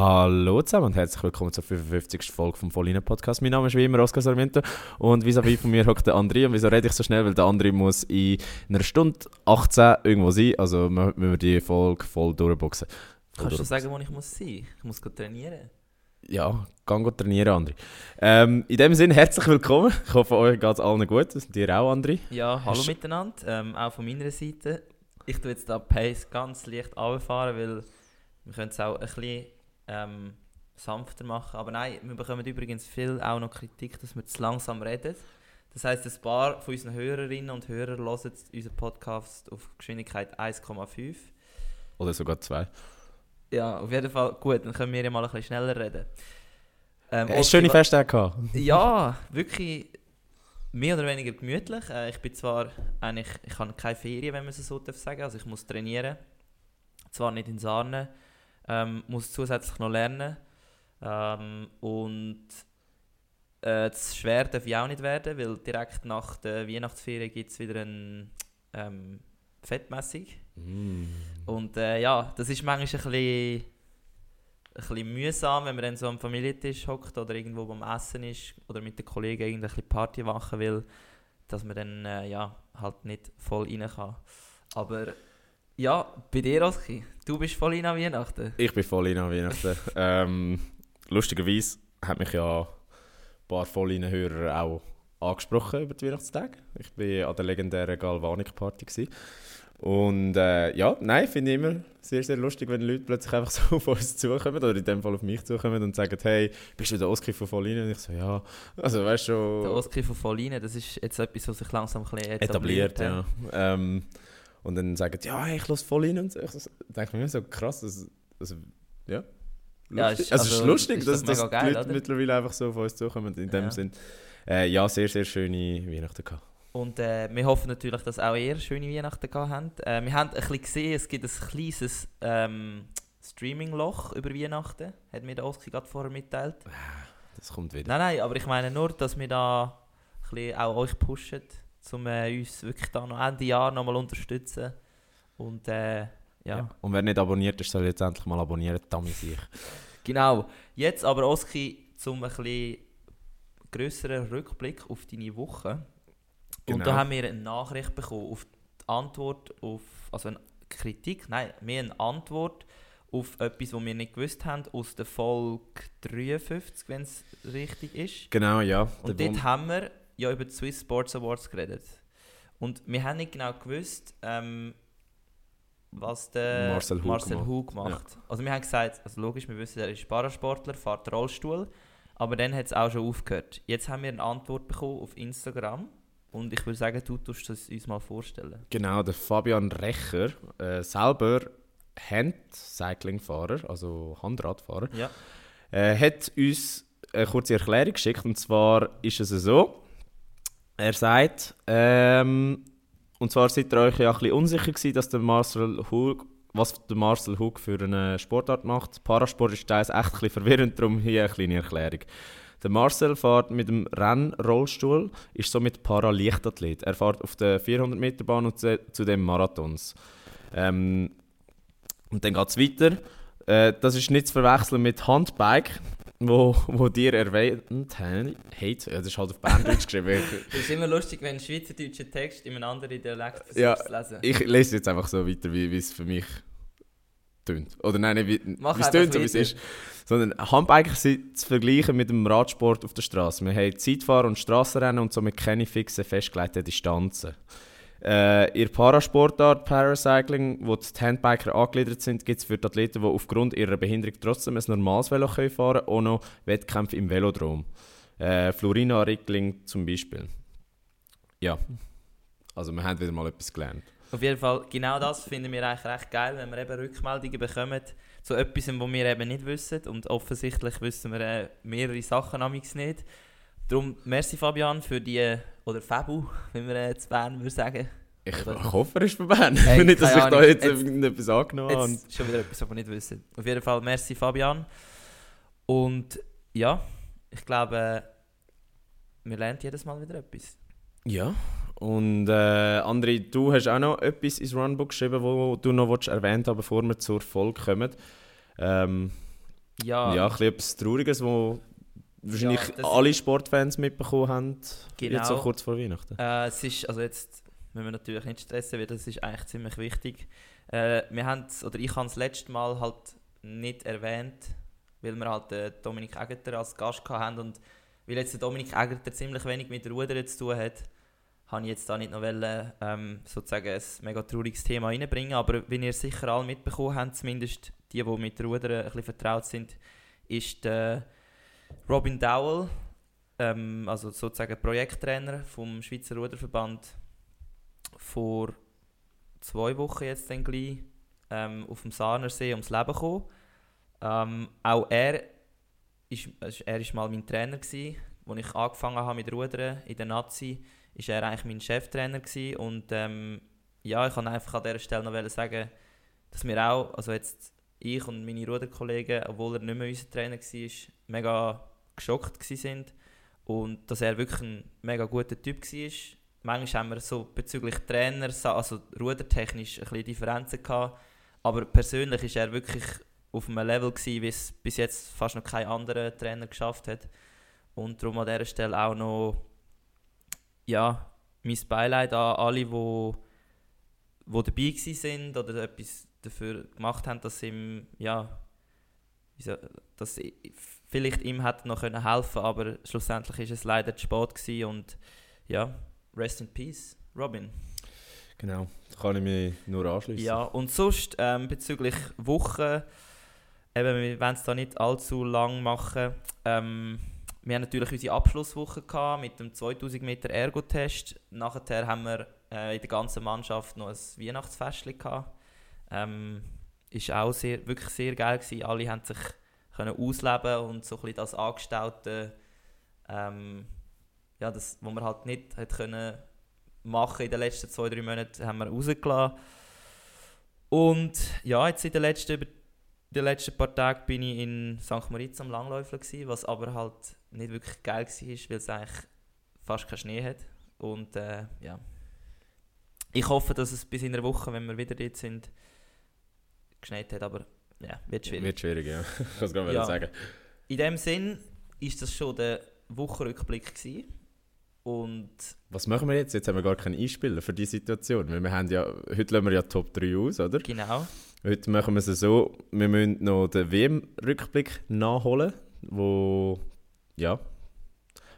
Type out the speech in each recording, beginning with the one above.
Hallo zusammen und herzlich willkommen zur 55. Folge vom Vollinen Podcast. Mein Name ist wie immer Oskar Sarmiento und vis-à-vis von mir hockt der André. Und wieso rede ich so schnell? Weil der André muss in einer Stunde 18 irgendwo sein, also müssen wir die Folge voll durchboxen. Voll Kannst du durch- sagen, wo ich muss sein? Ich muss gut trainieren. Ja, gang go trainieren, André. Ähm, in dem Sinne, herzlich willkommen. Ich hoffe, euch geht es allen gut. Dir auch, André. Ja, hallo Hast- miteinander, ähm, auch von meiner Seite. Ich tue jetzt da Pace ganz leicht runterfahren, weil wir können es auch ein bisschen ähm, sanfter machen. Aber nein, wir bekommen übrigens viel auch noch Kritik, dass wir zu langsam reden. Das heisst, ein paar von unseren Hörerinnen und Hörern hören unseren Podcast auf Geschwindigkeit 1,5. Oder sogar zwei. Ja, auf jeden Fall gut, dann können wir ja mal ein bisschen schneller reden. Ähm, Hast du schöne Festtage gehabt? Ja, wirklich mehr oder weniger gemütlich. Äh, ich bin zwar eigentlich, ich habe keine Ferien, wenn man es so darf sagen. Also ich muss trainieren. Zwar nicht in Sarne, ähm, muss zusätzlich noch lernen. Ähm, und äh, das schwer darf ich auch nicht werden, weil direkt nach der Weihnachtsferien gibt es wieder ein ähm, Fettmessung. Mm. Und äh, ja, das ist manchmal ein bisschen, ein bisschen mühsam, wenn man dann so am Familientisch hockt oder irgendwo beim Essen ist oder mit den Kollegen irgendeine Party machen will, dass man dann äh, ja, halt nicht voll rein kann. Aber ja, bei dir, Oski, du bist voll rein an Weihnachten. Ich bin voll in an Weihnachten. ähm, lustigerweise hat mich ja ein paar Vollinen-Hörer auch angesprochen über die Weihnachtstage. Ich war an der legendären Galvanik-Party. Und äh, ja, nein, finde ich immer sehr, sehr lustig, wenn Leute plötzlich einfach so auf uns zukommen oder in dem Fall auf mich zukommen und sagen, hey, bist du der Oskar von Vollinen? Und ich so, ja. Also weißt du schon... Der Oski von Vollinen, das ist jetzt etwas, was sich langsam ein etabliert, etabliert, ja. Ähm, und dann sagen die, ja, ich lasse voll rein und so. Ich denke mir immer so krass, das, also, ja. Ja, ist- also, es ist also, lustig, ist dass, doch dass mega die geil, Leute oder? mittlerweile einfach so auf uns zukommen. In dem Ja. Sinn, äh, ja, sehr, sehr schöne Weihnachten gehabt. Und äh, wir hoffen natürlich, dass auch ihr schöne Weihnachten gehabt habt. Äh, wir haben ein bisschen gesehen, es gibt ein kleines ähm, Streaming-Loch über Weihnachten. Hat mir der Oski gerade vorher mitteilt. Das kommt wieder. Nein, nein, aber ich meine nur, dass wir da ein bisschen auch euch pushen, um äh, uns wirklich da noch Ende Jahr nochmal unterstützen. Und äh, ja. Und wer nicht abonniert ist, soll jetzt endlich mal abonnieren, damit sich. Genau. Jetzt aber, Oski, zum ein bisschen grösseren Rückblick auf deine Woche. Und Genau. da haben wir eine Nachricht bekommen auf die Antwort auf, also eine Kritik, nein, mehr eine Antwort auf etwas, was wir nicht gewusst haben, aus der Folge 53, wenn es richtig ist. Genau, ja. Und dort haben wir ja über die Swiss Sports Awards geredet. Und wir haben nicht genau gewusst, ähm, was der Marcel Hug Marcel. Hug macht. Also wir haben gesagt, also logisch, wir wissen, er ist Parasportler, fährt Rollstuhl, aber dann hat es auch schon aufgehört. Jetzt haben wir eine Antwort bekommen auf Instagram und ich würde sagen, du tust es uns mal vorstellen. Genau, der Fabian Recher, äh, selber Handcycling-Fahrer, also Handradfahrer, Ja. äh, hat uns eine kurze Erklärung geschickt. Und zwar ist es so, er sagt, ähm, und zwar seid ihr euch ja ein bisschen unsicher gewesen, dass der Marcel Hug, was der Marcel Hug für eine Sportart macht. Parasport ist teils echt ein verwirrend, darum hier eine kleine Erklärung. Der Marcel fährt mit dem Rennrollstuhl, ist somit Paraleichtathlet. Er fährt auf der 400-Meter-Bahn und zu, zu den Marathons. Ähm, und dann geht es weiter. Äh, das ist nicht zu verwechseln mit Handbike, wo, wo dir erwähnt haben. Ja, das ist halt auf Berndeutsch geschrieben. Es ist immer lustig, wenn ein schweizerdeutscher Text in einem anderen Dialekt versuchst Ja, zu lesen. Ich lese jetzt einfach so weiter, wie es für mich tönt. Oder nein, nicht wie es tönt, so wie es ist. Sondern Handbiker sind zu vergleichen mit dem Radsport auf der Straße. Wir haben Zeitfahren und Strassenrennen und somit keine fixen, festgelegten Distanzen. Äh, in Parasportart Paracycling, wo die Handbiker angegliedert sind, gibt es für die Athleten, die aufgrund ihrer Behinderung trotzdem ein normales Velo können fahren können, auch noch Wettkämpfe im Velodrom. Äh, Florina Rickling zum Beispiel. Ja, also wir haben wieder mal etwas gelernt. Auf jeden Fall, genau das finden wir eigentlich recht geil, wenn wir eben Rückmeldungen bekommen zu etwas, was wir eben nicht wissen. Und offensichtlich wissen wir äh, mehrere Sachen amigs nicht. Darum, merci Fabian für die, oder Fabu, wie wir äh, zu Bern würden sagen. Ich, Oder- ich hoffe, er ist von Bern. Hey, nicht, dass ich da Ahnung. jetzt, Jetzt- irgendetwas angenommen habe. Jetzt schon wieder etwas, was wir nicht wissen. Auf jeden Fall, merci Fabian. Und ja, ich glaube, wir lernen jedes Mal wieder etwas. Ja. Und äh, André, du hast auch noch etwas ins Runbook geschrieben, wo du noch willst erwähnt haben, bevor wir zur Folge kommen. Ähm, Ja, ja, ein bisschen etwas Trauriges, wo wahrscheinlich das- alle Sportfans mitbekommen haben, Genau. jetzt so kurz vor Weihnachten. Äh, es ist, also jetzt müssen wir natürlich nicht stressen, weil das ist eigentlich ziemlich wichtig. Äh, wir haben oder ich habe das letzte Mal halt nicht erwähnt, weil wir halt äh, Dominik Egerter als Gast gehabt haben und weil jetzt der Dominik Egerter ziemlich wenig mit Rudern zu tun hat, habe ich jetzt da nicht noch wollen, ähm, sozusagen ein mega trauriges Thema reinbringen, aber wie ihr sicher alle mitbekommen habt, zumindest die, die mit Rudern ein bisschen vertraut sind, ist der Robin Dowell, ähm, also sozusagen Projekttrainer vom Schweizer Ruderverband, vor zwei Wochen jetzt dann gleich ähm, auf dem Sahnersee ums Leben gekommen. Ähm, auch er ist, er ist mal mein Trainer gsi, als ich angefangen habe mit Rudern in der Nazi, ist er eigentlich mein Cheftrainer gsi und ähm, ja, ich kann einfach an dieser Stelle noch sagen, dass wir auch, also jetzt ich und meine Ruderkollegen, obwohl er nicht mehr unser Trainer war, mega geschockt sind und dass er wirklich ein mega guter Typ war. Manchmal haben wir so bezüglich Trainer, also rudertechnisch, ein bisschen Differenzen gehabt, aber persönlich ist er wirklich auf einem Level gewesen, wie es bis jetzt fast noch kein anderer Trainer geschafft hat. Und darum an dieser Stelle auch noch ja, mein Beileid an alle, die wo, wo dabei sind oder etwas dafür gemacht haben, dass ihm, ja, dass vielleicht ihm hätte noch können helfen aber schlussendlich ist es leider zu spät gewesen und ja, rest in peace, Robin. Genau, da kann ich mich nur anschließen. Ja, und sonst ähm, bezüglich Wochen, eben, wir wollen es da nicht allzu lang machen. Ähm, wir haben natürlich unsere Abschlusswoche gehabt mit dem 2000 Meter Ergo-Test. Nachher haben wir äh, in der ganzen Mannschaft noch ein Weihnachtsfest gehabt. Ähm, ist auch sehr, wirklich sehr geil gewesen. Alle haben sich können ausleben und so ein das Angestaute, ähm, ja, das, was man halt nicht hat können machen in den letzten zwei, drei Monaten, haben wir rausgelassen. Und ja, jetzt in den letzten, die letzten paar Tagen bin ich in St. Moritz am Langläufeln gewesen, was aber halt nicht wirklich geil war, weil es eigentlich fast keinen Schnee hat. Und äh, ja, ich hoffe, dass es bis in einer Woche, wenn wir wieder dort sind, geschneit hat, aber ja, wird schwierig. Wird schwierig, ja. Ich kann gerade Ja. sagen. In dem Sinn ist das schon der Wochenrückblick gewesen. Und Was machen wir jetzt? Jetzt haben wir gar keinen Einspieler für die Situation. Weil wir haben ja, heute lassen wir ja Top 3 aus, oder? genau, Heute machen wir es so, wir müssen noch den WM-Rückblick nachholen, wo, ja,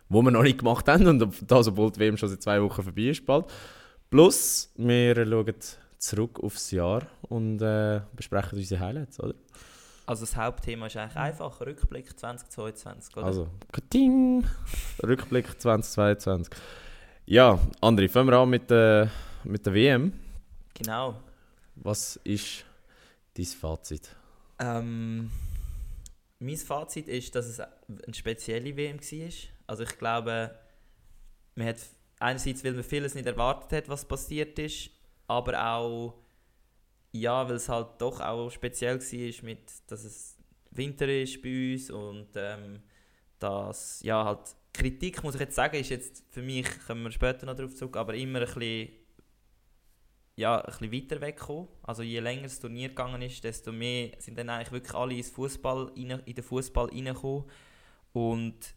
wo wir noch nicht gemacht haben und das, obwohl die WM schon seit zwei Wochen vorbei ist bald. Plus, wir schauen zurück aufs Jahr und äh, besprechen unsere Highlights, oder? also das Hauptthema ist eigentlich einfach Rückblick 2022, oder? Also, Ding! Rückblick 2022. Ja, André, fangen wir an mit der, mit der WM. Genau. Was ist dein Fazit? Ähm, mein Fazit ist, dass es eine spezielle WM war. Also ich glaube, man hat einerseits, weil man vieles nicht erwartet hat, was passiert ist, aber auch, ja, weil es halt doch auch speziell war, mit, dass es Winter ist bei uns und ähm, dass, ja, halt Kritik, muss ich jetzt sagen, ist jetzt für mich, kommen wir später noch darauf zurück, aber immer ein bisschen ja, ein bisschen weiter weggekommen. Also je länger das Turnier gegangen ist, desto mehr sind dann eigentlich wirklich alle ins Fußball in den Fußball reingekommen. Und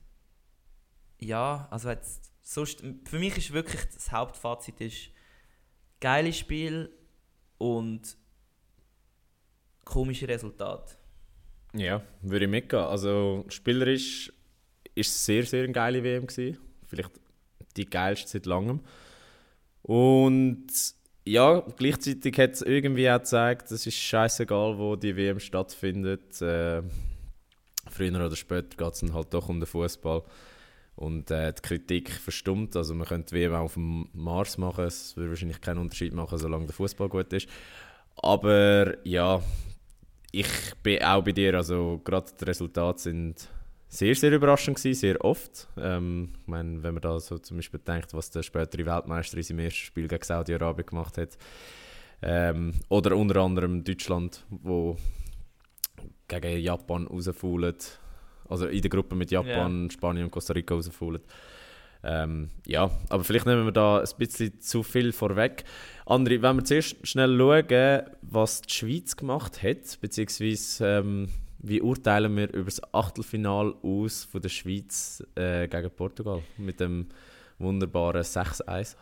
ja, also jetzt, sonst, für mich ist wirklich das Hauptfazit ist geiles Spiel und komische Resultate. Ja, würde ich mitgehen. Also spielerisch ist es sehr, sehr eine geile WM gewesen. Vielleicht die geilste seit langem. Und ja, gleichzeitig hat es irgendwie auch gezeigt, es ist scheißegal, wo die WM stattfindet. Äh, früher oder später geht es dann halt doch um den Fußball. Und äh, die Kritik verstummt. Also man könnte WM auch auf dem Mars machen. Es würde wahrscheinlich keinen Unterschied machen, solange der Fußball gut ist. Aber ja, ich bin auch bei dir. Also gerade die Resultate sind sehr, sehr überraschend gewesen, sehr oft. Ähm, ich meine, wenn man da so zum Beispiel denkt, was der spätere Weltmeister in seinem ersten Spiel gegen Saudi-Arabien gemacht hat. Ähm, oder unter anderem Deutschland, wo gegen Japan rausfallen. Also in der Gruppe mit Japan, Ja. Spanien und Costa Rica rausfallen. Ähm, ja, aber vielleicht nehmen wir da ein bisschen zu viel vorweg. André, wenn wir zuerst schnell schauen, was die Schweiz gemacht hat, beziehungsweise ähm, wie urteilen wir über das Achtelfinal aus von der Schweiz äh, gegen Portugal mit dem wunderbaren 6-1?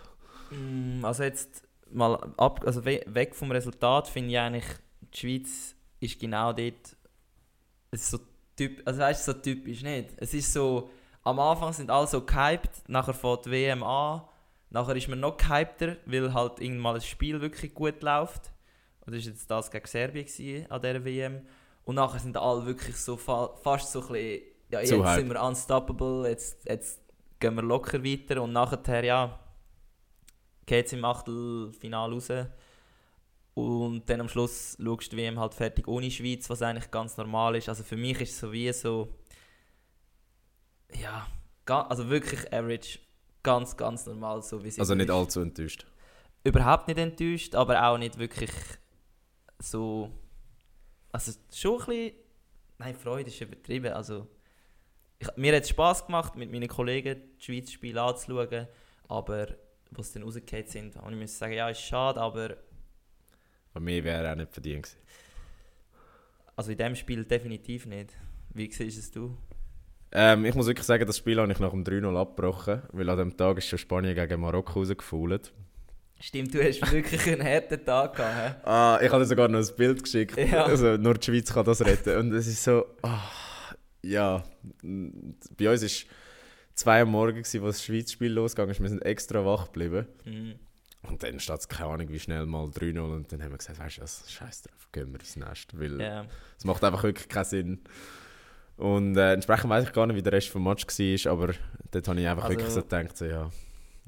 Mm, Also jetzt mal ab, also we weg vom Resultat finde ich eigentlich, die Schweiz ist genau dort, es ist so typ, also weißt du, so typisch nicht. Es ist so, am Anfang sind alle so gehypt, nachher fängt die WM an, nachher ist man noch gehypter, weil halt irgendwann ein Spiel wirklich gut läuft. Und das war jetzt das gegen Serbien gewesen, an dieser WM. Und nachher sind alle wirklich so fa fast so ein bisschen, ja jetzt hype. sind wir unstoppable, jetzt, jetzt gehen wir locker weiter und nachher, ja, geht es im Achtelfinale raus. Und dann am Schluss schaust du die WM halt fertig ohne Schweiz, was eigentlich ganz normal ist. Also für mich ist es so wie so. Ja, also wirklich average. Ganz, ganz normal, so wie es Also nicht ist. allzu enttäuscht. Überhaupt nicht enttäuscht, aber auch nicht wirklich so. Also schon ein bisschen. Nein, Freude ist übertrieben. Also, ich, mir hat es Spass gemacht, mit meinen Kollegen die Schweiz Spiel anzuschauen. Aber was dann rausgefallen sind, und ich muss sagen, ja, ist schade, aber Bei mir wäre auch nicht verdient gewesen. also in diesem Spiel definitiv nicht. Wie siehst es du? Ähm, ich muss wirklich sagen, das Spiel habe ich nach dem 3-0 abgebrochen, weil an dem Tag ist schon Spanien gegen Marokko rausgefault. Stimmt, du hast wirklich einen harten Tag gehabt. hä? Ah, ich habe dir sogar noch ein Bild geschickt. Ja. Also, nur die Schweiz kann das retten. Und es ist so, ah, ja, bei uns war 2 Uhr morgen, gewesen, als das Schweiz-Spiel losgegangen ist. Wir sind extra wach geblieben. Mhm. Und dann steht es keine Ahnung wie schnell mal 3-0 und dann haben wir gesagt, weißt du was, scheiß drauf, gehen wir ins Nest, weil Ja. es macht einfach wirklich keinen Sinn. Und äh, entsprechend weiß ich gar nicht, wie der Rest vom Match war, aber dort habe ich einfach Also- wirklich so gedacht, so, ja,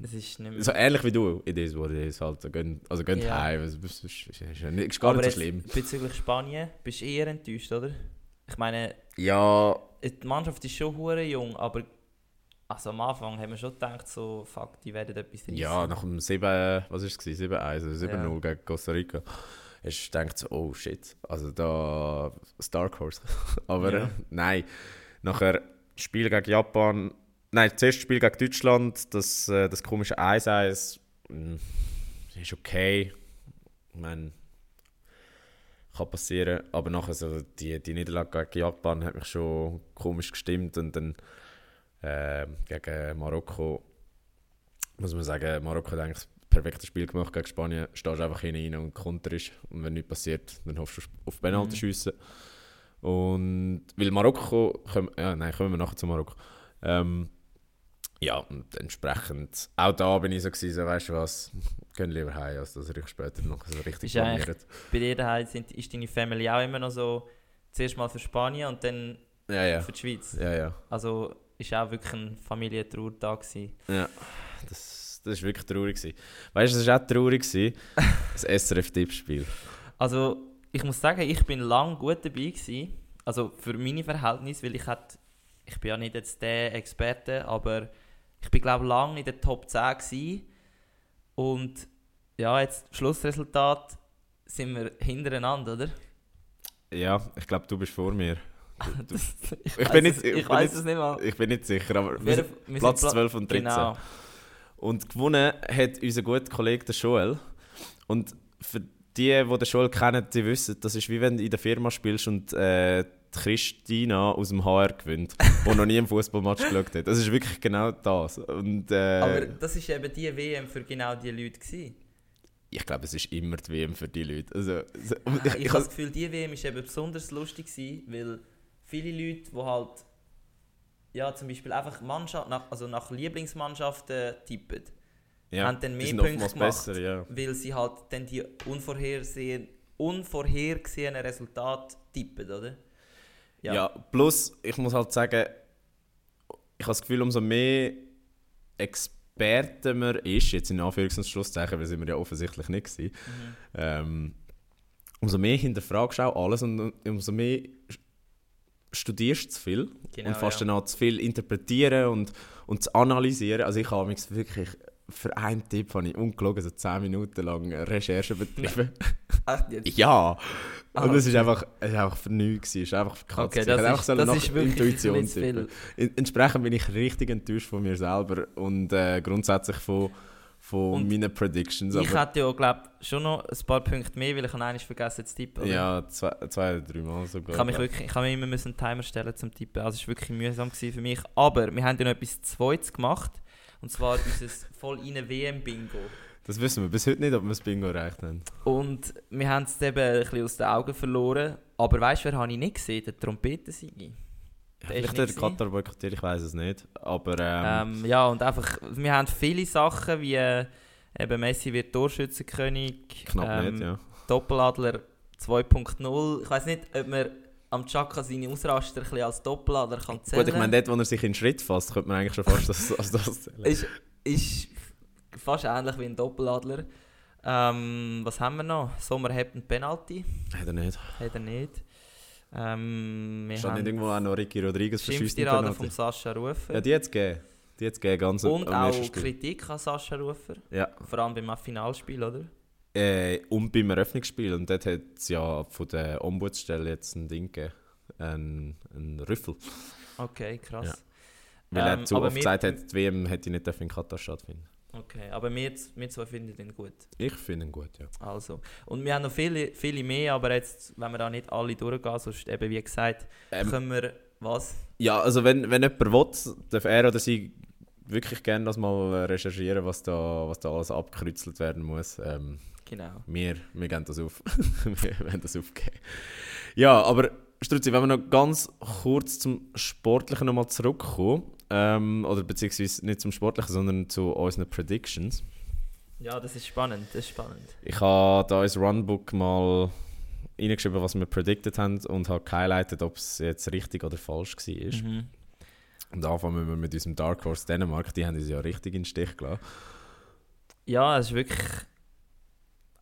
Es ist nicht mehr. so ähnlich wie du, it is what it is, halt, so, also geht Ja. heim, es ist, ist, ist, ist, nicht- gar Aber nicht so jetzt schlimm. Bezüglich Spanien bist du eher enttäuscht, oder? Ich meine, Ja, die Mannschaft ist schon hure jung, aber also am Anfang haben wir schon gedacht, so, fuck, die werden etwas reissen. ja, nach dem 7, was ist es, 7-1, also 7-0 gegen Costa Rica, hast du gedacht, so, oh shit, also da, Dark Horse. aber Ja. nein, nachher Spiel gegen Japan, nein, das erste Spiel gegen Deutschland, das, äh, das komische 1-1, mh, ist okay, ich meine, kann passieren, aber nachher so die, die Niederlage gegen Japan hat mich schon komisch gestimmt. Und dann äh, gegen Marokko muss man sagen, Marokko hat eigentlich das perfekte Spiel gemacht gegen Spanien. Stehst einfach hinein und konterst und wenn nichts passiert, dann hoffst du auf Penalty Mhm. schiessen. Und weil Marokko, kommen, ja nein, kommen wir nachher zu Marokko. Ähm, ja, und entsprechend, auch da bin ich so gewesen, so, weißt du was, gehen lieber heim, als dass euch später noch so richtig blamiert. Bei dir daheim sind, ist deine Family auch immer noch so, zuerst mal für Spanien und dann Ja, ja, für die Schweiz. ja, ja. Also ist auch wirklich ein Familientrauertag. Ja, das, das war wirklich traurig. Gewesen. Weißt du, es war auch traurig, gewesen, das SRF-Tippspiel. Also ich muss sagen, ich bin lang gut dabei gewesen. Also für meine Verhältnisse, weil ich hat, ich bin ja nicht jetzt der Experte, aber ich bin glaube lang in der Top 10 gewesen. Und ja, jetzt Schlussresultat sind wir hintereinander, oder? Ja, ich glaube, du bist vor mir. Ich bin nicht- ich ich weiß es nicht mal. Ich bin nicht sicher, aber wir Wir- Platz Pla- 12 und 13. Genau. Und gewonnen hat unser guter Kollege der Joel. Und für die, die den Joel kennen, die wissen, das ist wie wenn du in der Firma spielst und äh, die Christina aus dem HR gewinnt, die noch nie einen Fußballmatch geschaut hat. Das ist wirklich genau das. Und, äh, Aber das ist eben die WM für genau die Leute gewesen. ich glaube, es ist immer die WM für die Leute. Also, so- Ich, ich, ich habe das Gefühl, die WM ist eben besonders lustig gewesen, weil viele Leute, die halt ja, zum Beispiel einfach Mannschaft, nach, also nach Lieblingsmannschaften tippen, ja, haben dann mehr Punkte gemacht. besser, ja. weil sie halt dann die unvorhersehen, unvorhergesehenen Resultate tippen, oder? Ja. plus, ich muss halt sagen, ich habe das Gefühl, umso mehr Experten man ist, jetzt in Anführungs- und Schlusszeichen, weil sind wir ja offensichtlich nicht gewesen, Mhm. ähm, umso mehr hinterfragst du auch alles und umso mehr studierst zu viel Genau, und fast ja. dann auch zu viel interpretieren und, und zu analysieren. Also ich habe mich wirklich für einen Tipp habe ich ungelogen so 10 Minuten lang Recherche betrieben. Echt jetzt? ja! Ah, Und es ist einfach, es ist einfach für nichts. Es ist einfach für Okay, Ich das, einfach ist, sollen das ist Intuition Entsprechend bin ich richtig enttäuscht von mir selber und äh, grundsätzlich von, von Und meinen Predictions. Ich hätte ja, glaube schon noch ein paar Punkte mehr, weil ich habe vergessen zu tippen. oder? ja, zwei, zwei oder drei Mal sogar. Ich habe mich wirklich, ich habe mir immer müssen einen Timer stellen zum Tippen. Also es war wirklich mühsam für mich. Aber wir haben ja noch etwas Zweites gemacht. Und zwar unser voll rein WM-Bingo. Das wissen wir bis heute nicht, ob wir das Bingo erreicht haben. Und wir haben es eben ein bisschen aus den Augen verloren. Aber weißt du, wer habe ich nicht gesehen? Der Trompetensigi. Vielleicht der Katar boykottiert, ich weiß es nicht. Aber ähm, Ähm, ja, und einfach, wir haben viele Sachen wie äh, eben Messi wird Torschützenkönig, knapp ähm, nicht, ja. Doppeladler 2.0. Ich weiß nicht, ob man am Chaka seine Ausraster ein bisschen als Doppeladler kann zählen Gut, ich meine, dort, wo er sich in den Schritt fasst, könnte man eigentlich schon fast das, als das zählen. ist, ist fast ähnlich wie ein Doppeladler. Ähm, was haben wir noch? Sommer hat einen Penalty, Hat er nicht. hat er nicht. Ähm, wir Stand nicht irgendwo auch noch Ricky Rodriguez verschießt den Schimpftirade von Sascha Rufer. Ja, die es gegeben. Die es gegeben, ganz und auch. Kritik an Sascha Rufer. Ja. Vor allem beim Finalspiel, oder? Äh, und beim Eröffnungsspiel. Und dort hat es ja von der Ombudsstelle jetzt ein Ding gegeben. Ein, ein Rüffel. Okay, krass. Ja. Weil Ähm, er zu oft gesagt hat, die WM hätte nicht in Katar stattfinden Okay, aber wir, wir zwei finden den gut. Ich finde ihn gut, ja. Also. Und wir haben noch viele, viele mehr, aber jetzt, wenn wir da nicht alle durchgehen, sonst eben, wie gesagt, Ähm, können wir, was? Ja, also wenn, wenn jemand will, darf er oder sie wirklich gerne das mal recherchieren, was da, was da alles abgekreuzelt werden muss. Ähm, Genau. wir, wir geben das auf. wir werden das aufgeben. Ja, aber Struzzi, wenn wir noch ganz kurz zum Sportlichen nochmal zurückkommen, ähm, oder beziehungsweise nicht zum Sportlichen, sondern zu unseren Predictions. Ja, das ist spannend, das ist spannend. Ich habe da ins Runbook mal reingeschrieben, was wir predicted haben und habe gehighlightet, ob es jetzt richtig oder falsch war. Mhm. Und anfangen wir mit unserem Dark Horse Dänemark, die haben uns ja richtig in den Stich gelassen. Ja, es ist wirklich,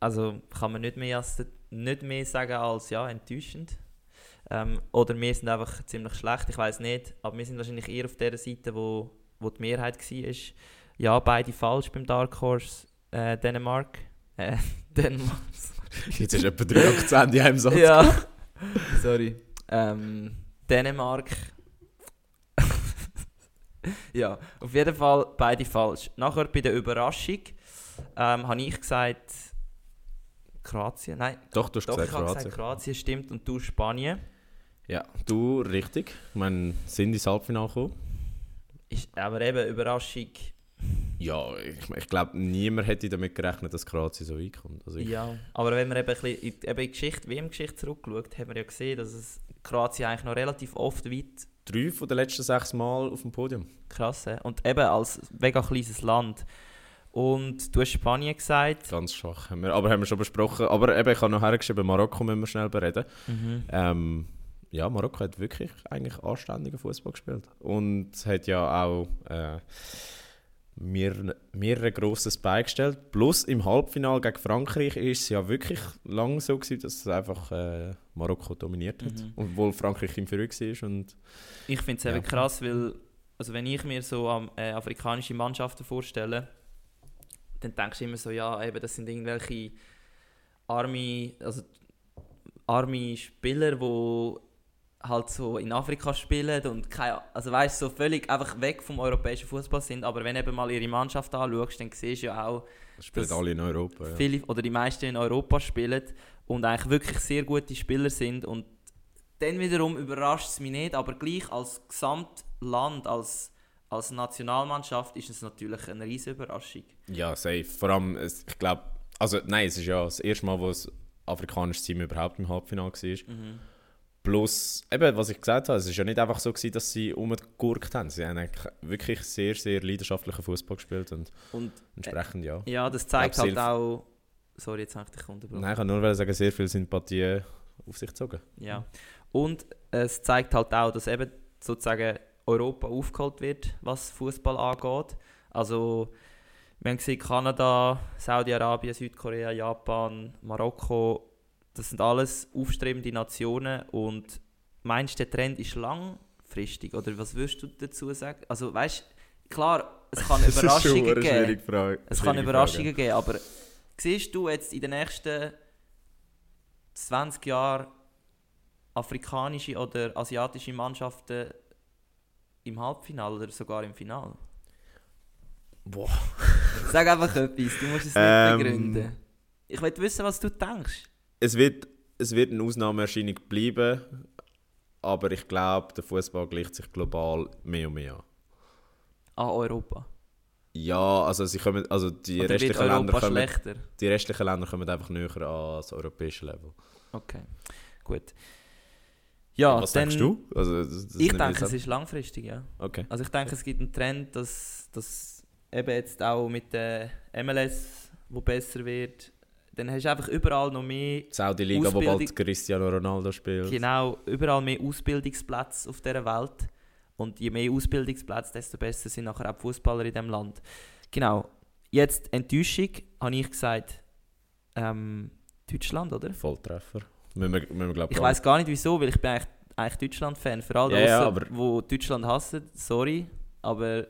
also kann man nicht mehr, als, nicht mehr sagen als, ja, enttäuschend. Ähm, oder wir sind einfach ziemlich schlecht, ich weiß nicht, aber wir sind wahrscheinlich eher auf der Seite, wo, wo die Mehrheit war. Ja, beide falsch beim Dark Horse äh, Dänemark. Äh, Dänemark. Jetzt ist etwa drei Akzente in einem Satz. Ja, sorry. Ähm, Dänemark. ja, auf jeden Fall beide falsch. Nachher bei der Überraschung ähm, habe ich gesagt Kroatien. Nein, Doch, du hast doch, gesagt ich habe Kroatien. gesagt Kroatien stimmt und du Spanien. Ja, du richtig. Ich meine, sind ins Halbfinale gekommen? Ist, aber eben Überraschung. Ja, ich, ich glaube, niemand hätte damit gerechnet, dass Kroatien so weit kommt. Also Ja, aber wenn wir eben, ein bisschen in, eben in die Geschichte, WM-Geschichte zurückgeschaut, haben wir ja gesehen, dass es Kroatien eigentlich noch relativ oft weit Drei von den letzten sechs Mal auf dem Podium. Krass? Und eben als mega kleines Land. Und du hast Spanien gesagt. Ganz schwach. Haben wir, aber haben wir schon besprochen. Aber eben, ich habe noch hergeschrieben, Marokko müssen wir schnell bereden. Ähm, ja, Marokko hat wirklich eigentlich anständigen Fußball gespielt. Und hat ja auch äh, mehrere, mehrere grosses beigestellt. Plus im Halbfinale gegen Frankreich ist es ja wirklich lang so gewesen, dass es einfach äh, Marokko dominiert hat. Mhm. Obwohl Frankreich im Führung war. Und Ich finde es Ja. eben krass, weil also wenn ich mir so am, äh, afrikanische Mannschaften vorstelle, dann denkst du immer so, ja, eben, das sind irgendwelche arme, also arme Spieler, die halt so in Afrika spielen und keine, also weißt so völlig einfach weg vom europäischen Fußball sind. Aber wenn du eben mal ihre Mannschaft anschaust, dann siehst du ja auch, spielen Das- alle in Europa. Ja. viele oder die meisten in Europa spielen und eigentlich wirklich sehr gute Spieler sind und dann wiederum überrascht es mich nicht, aber gleich als Gesamtland, als, als Nationalmannschaft ist es natürlich eine riesige Überraschung. Ja, safe. Vor allem, ich glaube, also nein, es ist ja das erste Mal, wo das afrikanische Team überhaupt im Halbfinale war. Plus, eben, was ich gesagt habe, es ist ja nicht einfach so gewesen, dass sie umgegurkt haben. Sie haben wirklich sehr, sehr leidenschaftlichen Fußball gespielt und Und entsprechend ja. ja, das zeigt halt auch... Sorry, jetzt habe ich dich unterbrochen. Nein, ich kann nur sagen, sehr viel Sympathie auf sich gezogen. Ja. Und es zeigt halt auch, dass eben sozusagen Europa aufgeholt wird, was Fußball angeht. Also wir haben gesehen, Kanada, Saudi-Arabien, Südkorea, Japan, Marokko, das sind alles aufstrebende Nationen und meinst du, der Trend ist langfristig? Oder was würdest du dazu sagen? Also, weißt du, klar, es kann Das ist schon Überraschungen eine geben. Frage. Es kann Überraschungen Frage. geben, aber siehst du jetzt in den nächsten 20 Jahren afrikanische oder asiatische Mannschaften im Halbfinale oder sogar im Finale? Boah. Sag einfach etwas, du musst es nicht Ähm. begründen. Ich will wissen, was du denkst. Es wird, es wird eine Ausnahmeerscheinung bleiben, aber ich glaube, der Fußball gleicht sich global mehr und mehr an. An Europa. Ja, also sie kommen, also die Oder restlichen Länder kommen, schlechter? die restlichen Länder kommen einfach näher an das europäische Level. Okay, gut. Ja, Was dann, denkst du? Also, das, das Ich denke, es ist langfristig, ja. Okay. Also ich denke, es gibt einen Trend, dass, dass eben jetzt auch mit der MLS, wo besser wird, dann hast du einfach überall noch mehr, Die Saudi-Liga, wo bald Cristiano Ronaldo spielt. genau, überall mehr Ausbildungsplätze auf dieser Welt. Und je mehr Ausbildungsplätze, desto besser sind nachher auch Fußballer in diesem Land. Genau. Jetzt Enttäuschung, habe ich gesagt, ähm, Deutschland, oder? Volltreffer. Müssen wir, müssen wir, glaub, Ich weiß gar nicht wieso, weil ich bin eigentlich, eigentlich Deutschland-Fan. Für alle, Ja, ja, draussen, aber- wo Deutschland hassen, sorry. Aber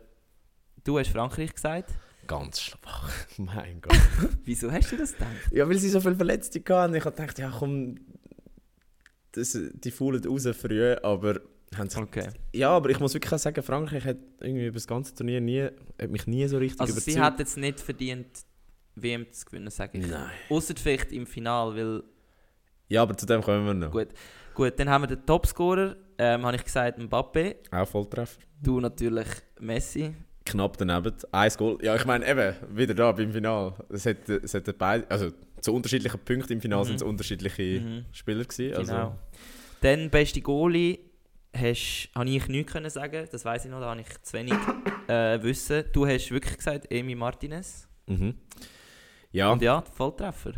du hast Frankreich gesagt. Ganz schwach. mein Gott. Wieso hast du das gedacht? Ja, weil sie so viele Verletzte hatten. Ich habe gedacht, ja komm, das, die faulen raus früh, aber haben Okay. Ja, aber ich muss wirklich auch sagen, Frankreich hat irgendwie über das ganze Turnier nie, hat mich nie so richtig Also überzeugt. sie hat jetzt nicht verdient, WM zu gewinnen, sage ich. Nein. Außer vielleicht im Finale, weil... Ja, aber zu dem kommen wir noch. Gut. Gut, dann haben wir den Topscorer, ähm, habe ich gesagt Mbappe. Auch Volltreffer. Du natürlich Messi. Knapp daneben. Eins Goal. Ja, ich meine, eben, wieder da beim Final. Es hat, es hat beide, also zu unterschiedlichen Punkten im Final Mhm. sind es unterschiedliche Mhm. Spieler gewesen. Also, Genau. Dann beste Goalie, hast, habe ich nichts können sagen, das weiß ich noch, da habe ich zu wenig äh, Wissen. Du hast wirklich gesagt Emi Martinez. Mhm. Ja, Und ja, Volltreffer.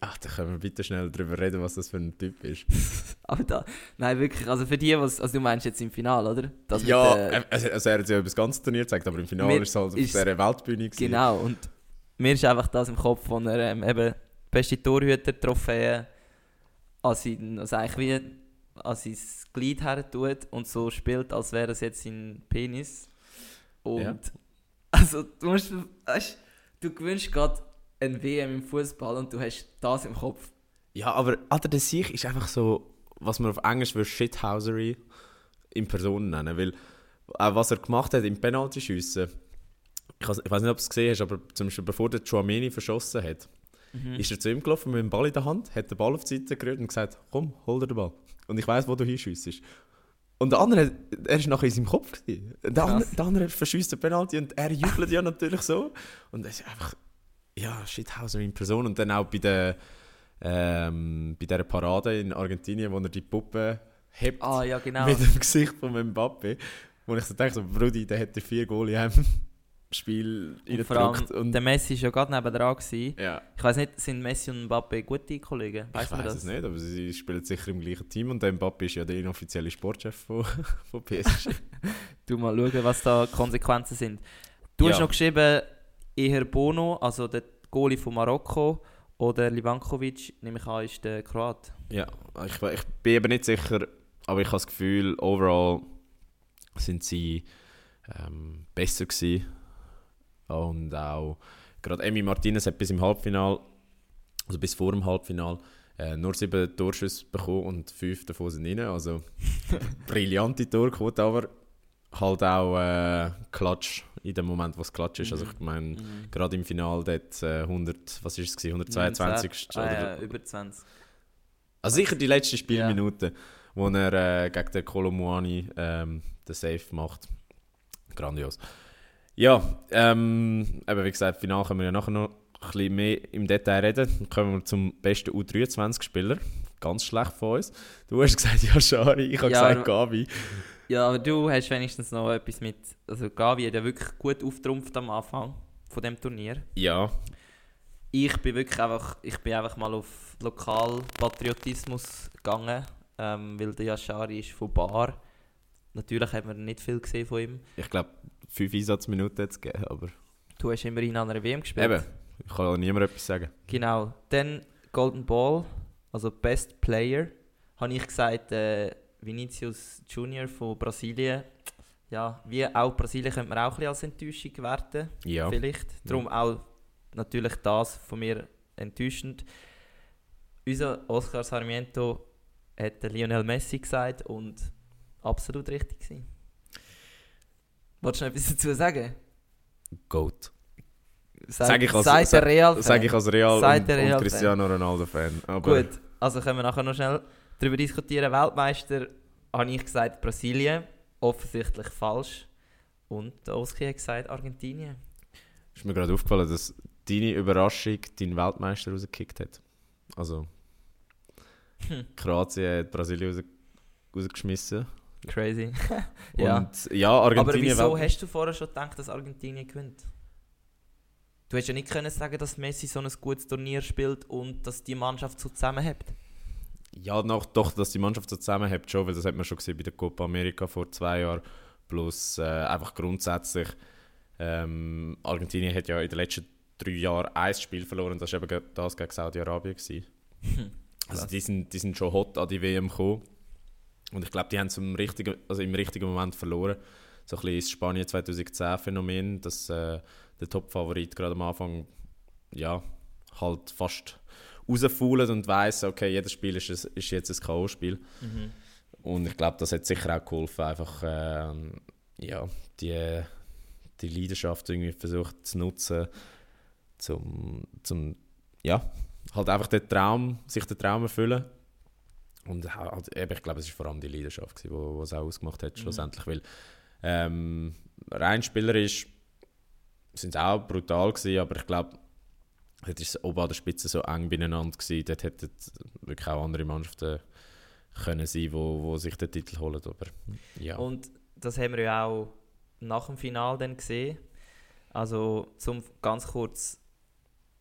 Ach, da können wir bitte schnell drüber reden, was das für ein Typ ist. Aber da, nein, wirklich, also für die, was, also du meinst jetzt im Finale, oder? Das mit ja, der- also, also er hat ja über das ganze Turnier gezeigt, aber im Finale ist es halt auf dieser Weltbühne gewesen. Genau, und mir ist einfach das im Kopf, wo er ähm, eben beste Torhüter-Trophäe an, sein, also eigentlich wie an sein Glied her tut und so spielt, als wäre es jetzt sein Penis. Und Ja. also du musst, weißt, du gewünschst gerade ein WM im Fußball und du hast das im Kopf. Ja, aber Alter, der Sieg ist einfach so, was man auf Englisch würde Shithousery in Person nennen. Weil auch was er gemacht hat im Penaltyschiessen, ich, weiß nicht, ob du es gesehen hast, aber zum Beispiel bevor der Chouameni verschossen hat, Mhm. ist er zu ihm gelaufen mit dem Ball in der Hand, hat den Ball auf die Seite gerührt und gesagt, komm, hol dir den Ball. Und ich weiß, wo du hinschiessest. Und der andere, er ist nachher in seinem Kopf. gewesen. Der, andere, der andere verschießt den Penalty und er jubelt ja natürlich so. Und es ist einfach, ja, Shithouser in Person. Und dann auch bei der, ähm, bei dieser Parade in Argentinien, wo er die Puppe hebt Ah ja, genau. mit dem Gesicht von Mbappe. Wo ich so denke, so, Brudi, der hätte vier Goal in einem Spiel reingedrückt. Und, der Messi war ja gerade nebendrang. Gewesen. ja. Ich weiß nicht, sind Messi und Mbappe gute Kollegen? Weißt ich weiß es nicht, aber sie spielen sicher im gleichen Team und der Mbappe ist ja der inoffizielle Sportchef von, von PSG. Du mal schauen, was da Konsequenzen sind. Du hast Ja. noch geschrieben, eher Bono, also der Goalie von Marokko, oder Livankovic, nehme ich an, ist der Kroat. ja, ich, ich bin eben nicht sicher, aber ich habe das Gefühl, overall sind sie ähm, besser gewesen. Und auch gerade Emi Martinez hat bis im Halbfinal, also bis vor dem Halbfinal, äh, nur sieben Torschüsse bekommen und fünf davon sind rein. Also brillante Torquote, aber halt auch äh, Klatsch in dem Moment, wo es Klatsch ist. Also ich meine, gerade im Finale dort äh, 100, was ist es gewesen, 122. Ah, oder- ja, über 20. also sicher die letzte Spielminute, wo er äh, gegen den Kolomuani ähm, den Save macht. Grandios. Ja, ähm, eben wie gesagt, Final können wir ja nachher noch ein bisschen mehr im Detail reden. Dann kommen wir zum besten U23-Spieler. Ganz schlecht von uns. Du hast gesagt, ja, Schari, ich habe Ja, gesagt, Gabi. Ja, aber du hast wenigstens noch etwas mit. Also Gavi hat ja wirklich gut auftrumpft am Anfang von dem Turnier. Ja, Ich bin wirklich einfach, ich bin einfach mal auf Lokalpatriotismus gegangen, ähm, weil der Yashari ist von Bar. Natürlich hat man nicht viel gesehen von ihm. ich glaube, fünf Einsatzminuten hat es gegeben, aber Du hast immerhin an einer WM gespielt. eben, ich kann auch niemand etwas sagen. Genau. Dann Golden Ball, also Best Player, habe ich gesagt, äh, Vinicius Junior von Brasilien. Ja, wie auch Brasilien könnte man auch ein bisschen als Enttäuschung werten. Ja. Vielleicht. Darum auch natürlich das von mir enttäuschend. Unser Oscar Sarmiento hat Lionel Messi gesagt und absolut richtig gewesen. Wolltest du noch etwas dazu sagen? Goat. Sag, Sag ich als- sagt der sag- Real Sag ich als Real und, der und Real-Fan. Cristiano Ronaldo-Fan. Aber Gut, also können wir nachher noch schnell darüber diskutieren. Weltmeister habe ich gesagt Brasilien, offensichtlich falsch. Und Oski hat gesagt Argentinien. ist mir gerade aufgefallen, dass deine Überraschung deinen Weltmeister rausgekickt hat. Also, Hm. Kroatien hat Brasilien raus, rausgeschmissen. Crazy. ja. Und ja, Argentinien... Aber wieso Welt- hast du vorher schon gedacht, dass Argentinien gewinnt? Du hast ja nicht können sagen, dass Messi so ein gutes Turnier spielt und dass die Mannschaft so zusammenhält. Ja, noch, doch, dass die Mannschaft so zusammenhält schon, weil das hat man schon gesehen bei der Copa America vor zwei Jahren. Plus äh, einfach grundsätzlich, ähm, Argentinien hat ja in den letzten drei Jahren ein Spiel verloren, das war eben das gegen Saudi-Arabien. gewesen. Also die sind, die sind schon hot an die WM gekommen. Und ich glaube, die haben es im richtigen, also im richtigen Moment verloren. So ein bisschen das Spanien 2010 Phänomen, dass äh, der Top-Favorit gerade am Anfang ja, halt fast rausfaulen und weiss, okay, jedes Spiel ist, ein, ist jetzt ein K.O.-Spiel. Mhm. Und ich glaube, das hat sicher auch geholfen, einfach ähm, ja, die, die Leidenschaft irgendwie versucht zu nutzen, zum, zum ja, halt einfach den Traum, sich den Traum erfüllen. Und halt, eben, ich glaube, es war vor allem die Leidenschaft, die wo, es auch ausgemacht hat, Mhm. schlussendlich. Weil ähm, rein spielerisch sind sie auch brutal gewesen, aber ich glaube, dort ist es oben an der Spitze so eng beieinander gewesen. Dort hätten wirklich auch andere Mannschaften können sein, wo, wo sich den Titel holen. Aber ja, Und das haben wir ja auch nach dem Finale dann gesehen. Also, zum ganz kurz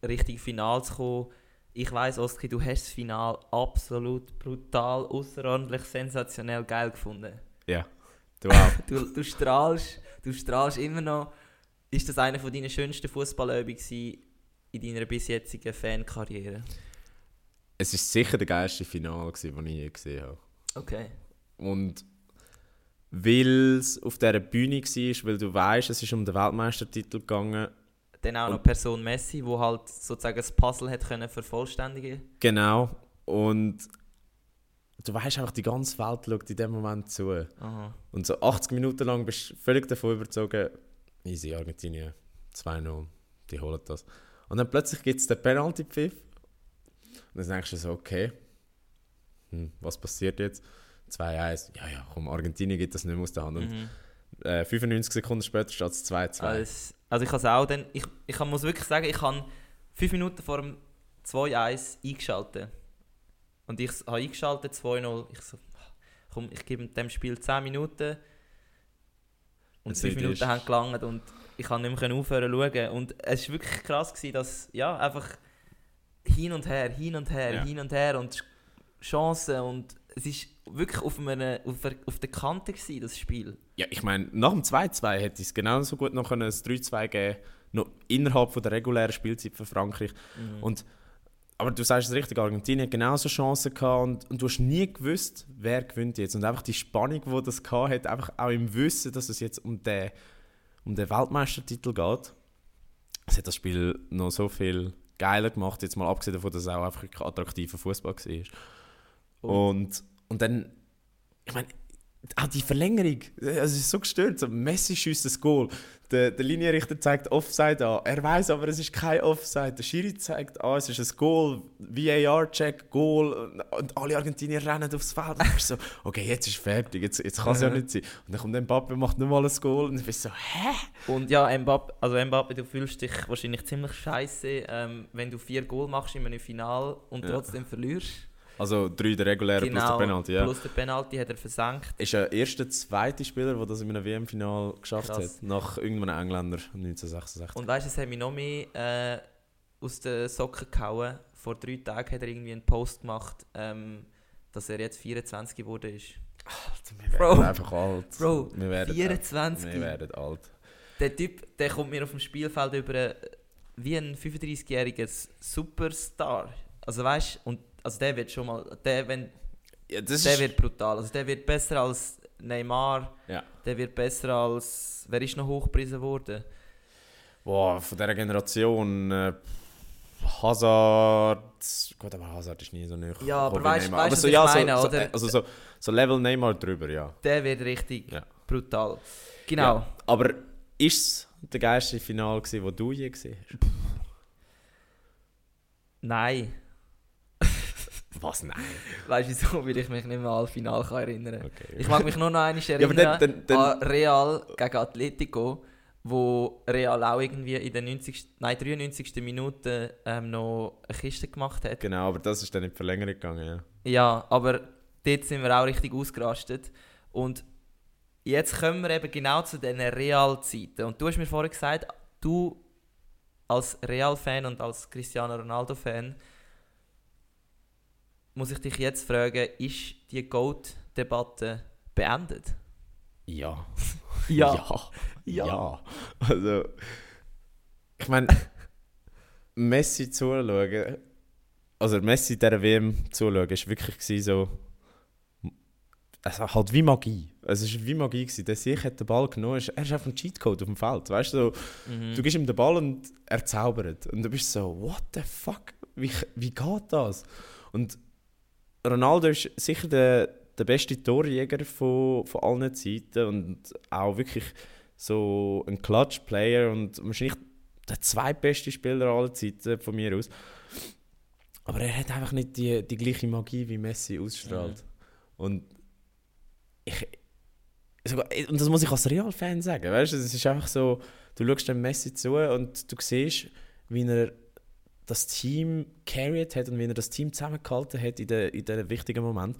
richtig Final zu kommen. Ich weiss, Oski, du hast das Final absolut brutal, außerordentlich, sensationell geil gefunden. ja. Du auch. Du, du, strahlst, du strahlst immer noch. Ist das eine von deinen schönsten Fußballübungen in deiner bis jetzigen Fankarriere? es war sicher der geilste Final, gewesen, den ich je gesehen habe. Okay. Und weil es auf dieser Bühne war, weil du weißt, es ist um den Weltmeistertitel gegangen, Dann auch noch Person Messi, wo halt sozusagen das Puzzle hat können vervollständigen. genau, und du weißt einfach, die ganze Welt schaut in dem Moment zu. Aha. Und so 80 Minuten lang bist du völlig davon überzogen, easy, Argentinien 2-0, die holen das. Und dann plötzlich gibt es den Penalty-Pfiff. Und dann denkst du so, okay, hm, was passiert jetzt? 2-1, ja, ja, komm, Argentinien geht das nicht mehr aus der Hand. Und Mhm. äh, 95 Sekunden später steht es 2-2. Also, also ich habe auch dann, ich, ich muss wirklich sagen, ich habe fünf Minuten vor dem 2-1 eingeschaltet. Und ich habe eingeschaltet, 2-0. Ich so, komm, ich gebe dem Spiel 10 Minuten. Und Jetzt 5 nicht Minuten ist- haben gelangt und ich konnte nicht mehr aufhören zu schauen. Und es war wirklich krass, gewesen, dass, ja, einfach hin und her, hin und her, Ja. hin und her und Chancen und es ist wirklich auf, einer, auf, einer- auf der Kante gewesen, das Spiel. Ja, ich meine, nach dem 2-2 hätte es genauso gut noch ein 3-2 geben noch innerhalb von der regulären Spielzeit für Frankreich. Mhm. Und, aber du sagst es richtig, Argentinien hat genauso Chancen gehabt und, und du hast nie gewusst, wer gewinnt jetzt. Und einfach die Spannung, die das gehabt hat, einfach auch im Wissen, dass es jetzt um den, um den Weltmeistertitel geht, es hat das Spiel noch so viel geiler gemacht, jetzt mal abgesehen davon, dass es auch einfach ein attraktiver Fußball war. Und, und dann, ich meine, auch die Verlängerung, also es ist so gestört. So, Messi schießt das Goal. Der, der Linienrichter zeigt Offside an. Er weiß aber, es ist kein Offside. Der Schiri zeigt an, es ist ein Goal. VAR-Check, Goal. Und, und alle Argentinier rennen aufs Feld. Und bist so, okay, jetzt ist fertig, jetzt, jetzt kann es ja Mhm. nicht sein. Und dann kommt Mbappe, macht nochmal ein Goal. Und du bist so, hä? Und ja, Mbappe, also Mbappe, du fühlst dich wahrscheinlich ziemlich scheiße, ähm, wenn du vier Goal machst in einem Final und Ja. trotzdem verlierst. Also drei der regulären plus der Penalty, ja. Genau, plus der Penalty hat er versenkt. Ist der erste, zweite Spieler, der das in einem WM-Final geschafft Krass. hat. Nach irgendeinem Engländer 1966. Und weißt du, es hat mich noch mehr äh, aus den Socken gehauen. Vor drei Tagen hat er irgendwie einen Post gemacht, ähm, dass er jetzt 24 geworden ist. wir Bro. werden einfach alt. Bro, wir werden, 24. Wir werden alt. Der Typ, der kommt mir auf dem Spielfeld über äh, wie ein 35-jähriger Superstar. Also weißt und also der wird schon mal, der, wenn Ja, das Der ist, wird brutal. Also der wird besser als Neymar. Ja. Der wird besser als. Wer ist noch hochgepriesen worden? boah, von dieser Generation. Äh, Hazard. Gut, aber Hazard ist nie so nicht. Ja, aber weißt- du, so, was ja, ich so, meine, so, oder? Also so, so Level Neymar drüber, ja. Der wird richtig Ja. brutal. Genau. Ja, aber ist es der geilste Final, den du je gesehen hast? Nein. Was? Nein. Weißt du wieso? Weil ich mich nicht mehr an das Finale kann erinnern kann. Okay. Ich mag mich nur noch einmal Ja, erinnern dann- dann- dann- an Real gegen Atletico, wo Real auch irgendwie in der 90. Nein, 93. Minute ähm, noch eine Kiste gemacht hat. Genau, aber das ist dann in die Verlängerung gegangen, ja. Ja, aber dort sind wir auch richtig ausgerastet. Und jetzt kommen wir eben genau zu diesen Real-Zeiten. Und du hast mir vorhin gesagt, du als Real-Fan und als Cristiano Ronaldo-Fan, muss ich dich jetzt fragen, ist die GOAT-Debatte beendet? Ja. Ja. Ja. Ja. Also, ich meine, Messi zuschauen, also Messi dieser WM zuschauen, war wirklich so, also halt wie Magie. Es war wie Magie. Gewesen. Der Sieg hat den Ball genommen, er ist einfach ein Cheatcode auf dem Feld. Weißt du, so, Mhm. du gibst ihm den Ball und er zaubert. Und du bist so, what the fuck? Wie, wie geht das? Und Ronaldo ist sicher der, der beste Torjäger von, von allen Zeiten und auch wirklich so ein Clutch-Player und wahrscheinlich der zweitbeste Spieler aller Zeiten von mir aus. Aber er hat einfach nicht die, die gleiche Magie wie Messi ausstrahlt. Und ich. Sogar, und das muss ich als Real-Fan sagen. Weißt du, es ist einfach so, du schaust dem Messi zu und du siehst, wie er das Team carried hat und wie er das Team zusammengehalten hat in den in den wichtigen Moment.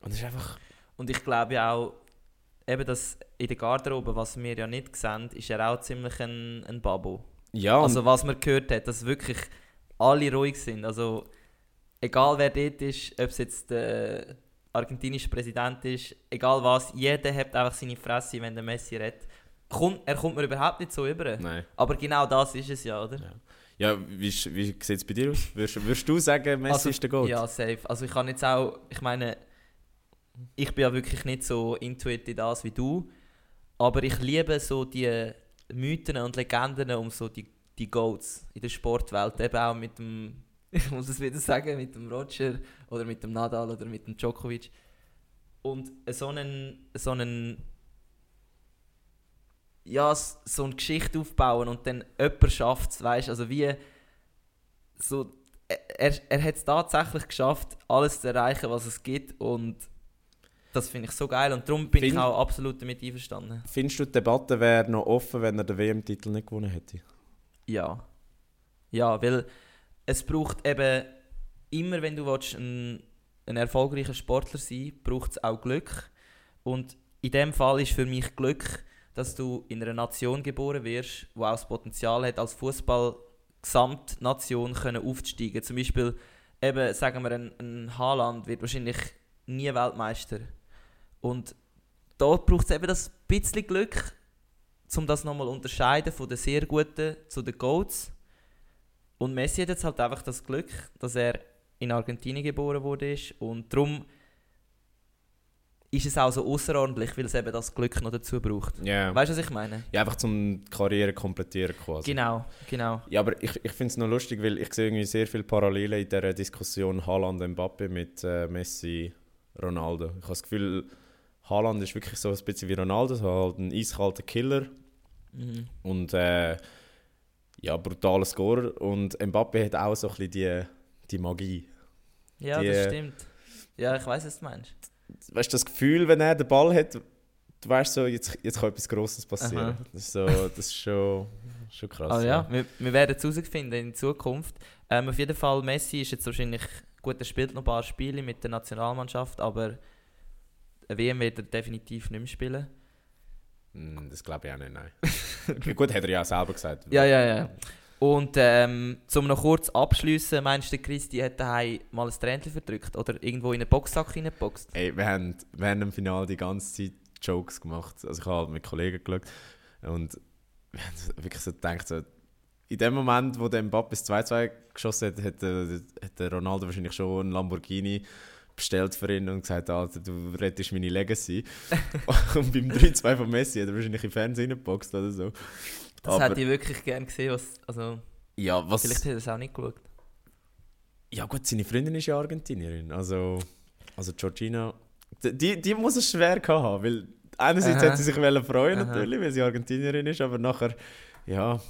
Und es ist einfach. Und ich glaube ja auch, eben das in der Garderobe, was wir ja nicht sehen, ist er auch ziemlich ein, ein Babo. Ja, Also was man gehört hat, dass wirklich alle ruhig sind. Also egal wer dort ist, ob es jetzt der argentinische Präsident ist, egal was, jeder hat einfach seine Fresse, wenn der Messi redet. Kommt, er kommt mir überhaupt nicht so über. nein. Aber genau das ist es ja, oder? Ja. Ja, wie, wie sieht es bei dir aus? Würdest, würdest du sagen, Messi Also, ist der Gold? Ja, safe. Also ich kann jetzt auch, ich meine, ich bin ja wirklich nicht so intuit in das wie du, aber ich liebe so die Mythen und Legenden um so die, die Goats in der Sportwelt, eben auch mit dem, ich muss es wieder sagen, mit dem Roger oder mit dem Nadal oder mit dem Djokovic. Und so einen, so einen ja, so eine Geschichte aufbauen und dann jemand schafft es, weißt also wie so er, er hat es tatsächlich geschafft, alles zu erreichen, was es gibt und das finde ich so geil und darum bin ich Find- auch absolut damit einverstanden. Findest du, die Debatte wäre noch offen, wenn er den WM-Titel nicht gewonnen hätte? Ja. Ja, weil es braucht eben immer, wenn du willst, ein, ein erfolgreicher Sportler sein braucht es auch Glück. Und in dem Fall ist für mich Glück, dass du in einer Nation geboren wirst, die auch das Potenzial hat, als Fußball-Gesamtnation aufzusteigen. Zum Beispiel, eben, sagen wir, ein, ein Haaland wird wahrscheinlich nie Weltmeister. Und da braucht es eben das bisschen Glück, um das nochmal unterscheiden von den sehr guten zu den Goats. Und Messi hat jetzt halt einfach das Glück, dass er in Argentinien geboren wurde und darum ist es auch so außerordentlich, weil es eben das Glück noch dazu braucht. Ja. Weißt du, was ich meine? Ja, einfach zum Karriere komplettieren quasi. Genau, genau. Ja, aber ich, ich finde es noch lustig, weil ich sehe irgendwie sehr viele Parallelen in dieser Diskussion Haaland-Mbappe mit äh, Messi-Ronaldo. Ich habe das Gefühl, Haaland ist wirklich so ein bisschen wie Ronaldo, so halt ein eiskalter Killer Mhm. und äh, ja, brutaler Scorer. Und Mbappe hat auch so ein bisschen die, die Magie. Ja, Die- das stimmt. Ja, ich weiß, was du meinst. Weißt du, das Gefühl, wenn er den Ball hat, du weißt so, jetzt, jetzt kann etwas Grosses passieren. Aha. Das ist, so, das ist schon, schon krass. Also ja, wir, wir werden es herausfinden in Zukunft. Ähm, auf jeden Fall, Messi ist jetzt wahrscheinlich, gut, er spielt noch ein paar Spiele mit der Nationalmannschaft, aber WM wird er definitiv nicht mehr spielen. Hm, Das glaube ich auch nicht, nein. Gut, hat er ja auch selber gesagt. Ja, ja, ja. Und ähm, zum noch kurz abschließen, meinst du, Christi hat daheim mal ein Tränchen verdrückt oder irgendwo in einen Boxsack reingeboxt? Ey, wir haben während dem Finale die ganze Zeit Jokes gemacht. Also ich habe halt mit Kollegen geschaut und wir haben wirklich so gedacht, so, in dem Moment, wo der Mbappe das 2-2 geschossen hat, hat, hat der Ronaldo wahrscheinlich schon einen Lamborghini bestellt für ihn und gesagt, Alter, du rettest meine Legacy. und beim 3-2 von Messi hat er wahrscheinlich im Fernsehen geboxt oder so. Das Aber- hätte ich wirklich gerne gesehen. Was, also, Ja, was... vielleicht hätte er es auch nicht geschaut. Ja gut, seine Freundin ist ja Argentinierin, also, also Georgina, die, die muss es schwer gehabt haben, weil einerseits Aha. hat sie sich freuen Aha. natürlich, weil sie Argentinierin ist, aber nachher, ja,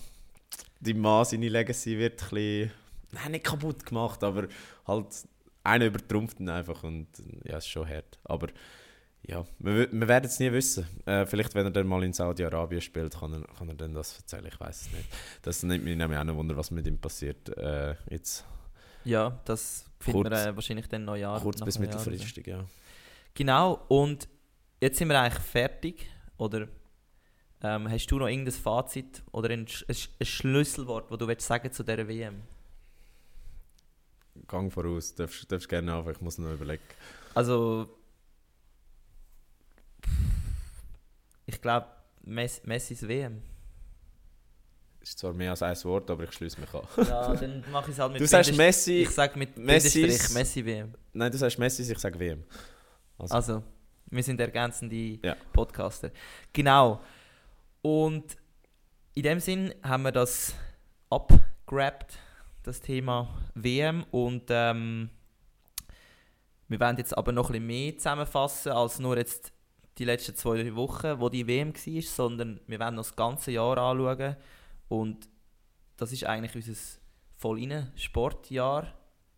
die Mann, seine Legacy wird ein bisschen, nein, nicht kaputt gemacht, aber halt, einer übertrumpft ihn einfach und ja, es ist schon hart, aber ja, wir, wir werden es nie wissen. Äh, vielleicht, wenn er dann mal in Saudi-Arabien spielt, kann er, kann er dann das erzählen, ich weiß es nicht. Das nimmt mich nämlich auch noch Wunder, was mit ihm passiert, äh, jetzt Ja, das finden Kurz- wir äh, wahrscheinlich dann Neujahr. kurz bis mittelfristig, ja. Genau, und jetzt sind wir eigentlich fertig. Oder ähm, hast du noch irgendein Fazit oder ein, ein, ein Schlüsselwort, das du willst sagen zu dieser WM? Gang voraus, darfst, darfst gerne anfangen, ich muss noch überlegen. Also, ich glaube, Messi, Messis WM. Ist zwar mehr als ein Wort, aber ich schließe mich an. Ja, dann mache ich es halt mit Du sagst Messi, Ich sage mit Messis- Bindestrich Messi WM. nein, du sagst Messi, ich sage WM. Also, Also, wir sind ergänzende Ja. Podcaster. Genau. Und in dem Sinn haben wir das abgerappt, das Thema WM. Und ähm, wir werden jetzt aber noch ein bisschen mehr zusammenfassen als nur jetzt die letzten zwei drei Wochen, wo die WM war, sondern wir werden noch das ganze Jahr anschauen. Und das ist eigentlich unser voll Sportjahr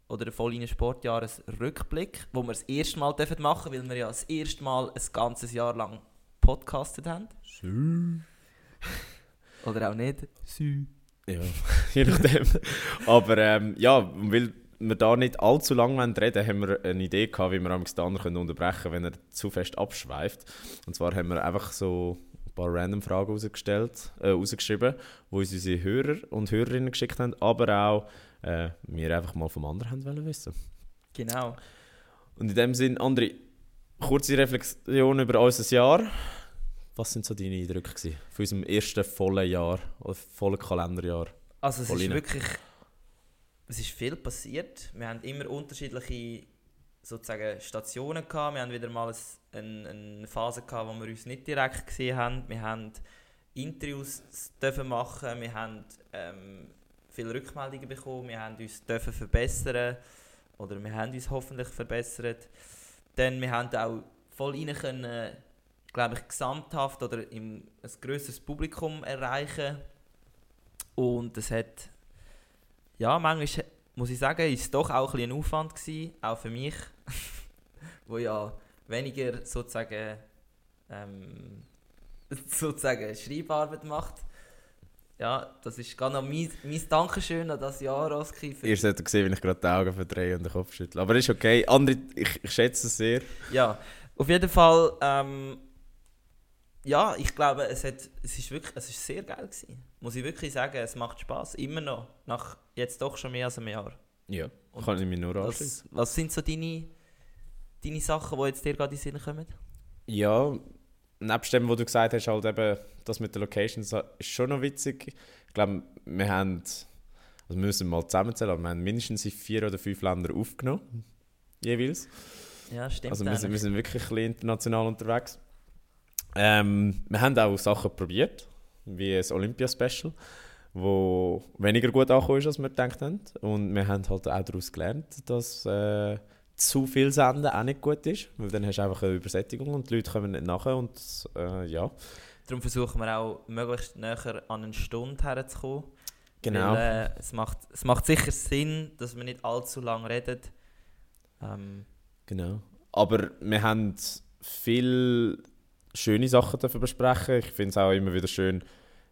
oder ein voll Sportjahresrückblick, wo wir das erste Mal dürfen machen weil wir ja das erste Mal ein ganzes Jahr lang podcastet haben. Oder auch nicht. ja, je nachdem. aber ähm, ja, weil wir da nicht allzu lange wollen reden haben wir eine Idee gehabt, wie wir am anderen unterbrechen können, wenn er zu fest abschweift. Und zwar haben wir einfach so ein paar random Fragen rausgestellt, äh, rausgeschrieben, die uns unsere Hörer und Hörerinnen geschickt haben, aber auch äh, wir einfach mal vom anderen haben wollen wissen. Genau. Und in dem Sinn, André, kurze Reflexion über unser Jahr. Was sind so deine Eindrücke gewesen von unserem ersten vollen Jahr, oder vollen Kalenderjahr? Also es Voll ist wirklich, es ist viel passiert. Wir haben immer unterschiedliche sozusagen Stationen gehabt. Wir haben wieder mal ein, ein, eine Phase gehabt, wo wir uns nicht direkt gesehen haben. Wir haben Interviews dürfen machen. Wir haben ähm, viele Rückmeldungen bekommen. Wir haben uns dürfen verbessern oder wir haben uns hoffentlich verbessert. Dann wir haben auch voll rein können, glaube ich, gesamthaft oder im, ein grösseres Publikum erreichen. Und es hat, ja, manchmal muss ich sagen, ist es doch auch ein, bisschen ein Aufwand gewesen, auch für mich, wo ja weniger sozusagen, ähm, sozusagen Schreibarbeit macht. Ja, das ist gar noch mein, mein Dankeschön an das Jahr, Oski. für- Ihr solltet sehen, wie ich gerade die Augen verdrehe und den Kopf schüttle. Aber ist okay. André, ich, ich schätze es sehr. Ja, auf jeden Fall, ähm, ja, ich glaube, es, hat, es, ist wirklich, es ist sehr geil gewesen. Muss ich wirklich sagen, es macht Spaß immer noch, nach jetzt doch schon mehr als einem Jahr. Ja, Und kann ich mich nur anschließen. Was, sind so deine, deine Sachen, die jetzt dir gerade in den Sinn kommen? Ja, nebst dem, was du gesagt hast, halt eben das mit den Locations ist schon noch witzig. Ich glaube, wir haben, also wir müssen mal zusammenzählen, aber wir haben mindestens in vier oder fünf Ländern aufgenommen. Jeweils. Ja, stimmt. Also wir sind, wir sind wirklich ein bisschen international unterwegs. Ähm, wir haben auch Sachen probiert, wie ein Olympia-Special, wo weniger gut angekommen ist, als wir gedacht haben. Und wir haben halt auch daraus gelernt, dass äh, zu viel Senden auch nicht gut ist, weil dann hast du einfach eine Übersättigung und die Leute kommen nicht nachher und äh, ja. Darum versuchen wir auch, möglichst näher an eine Stunde herzukommen. Genau. Weil, äh, es, macht, es macht sicher Sinn, dass wir nicht allzu lange reden. Ähm, Genau. Aber wir haben viele schöne Sachen dafür besprechen. Ich finde es auch immer wieder schön,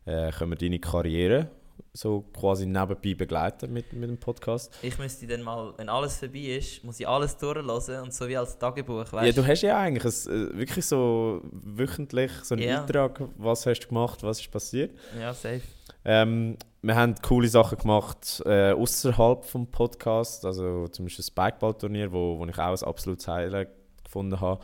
äh, können wir deine Karriere so quasi nebenbei begleiten mit, mit dem Podcast. ich müsste dann mal, wenn alles vorbei ist, muss ich alles durchlesen und so wie als Tagebuch, Ja, weißt du hast ja eigentlich ein, äh, wirklich so wöchentlich so einen Ja. Beitrag, was hast du gemacht, was ist passiert. Ja, safe. Ähm, wir haben coole Sachen gemacht äh, außerhalb vom Podcast, also zum Beispiel das Spikeball-Turnier, wo, wo ich auch ein absolutes Highlight gefunden habe.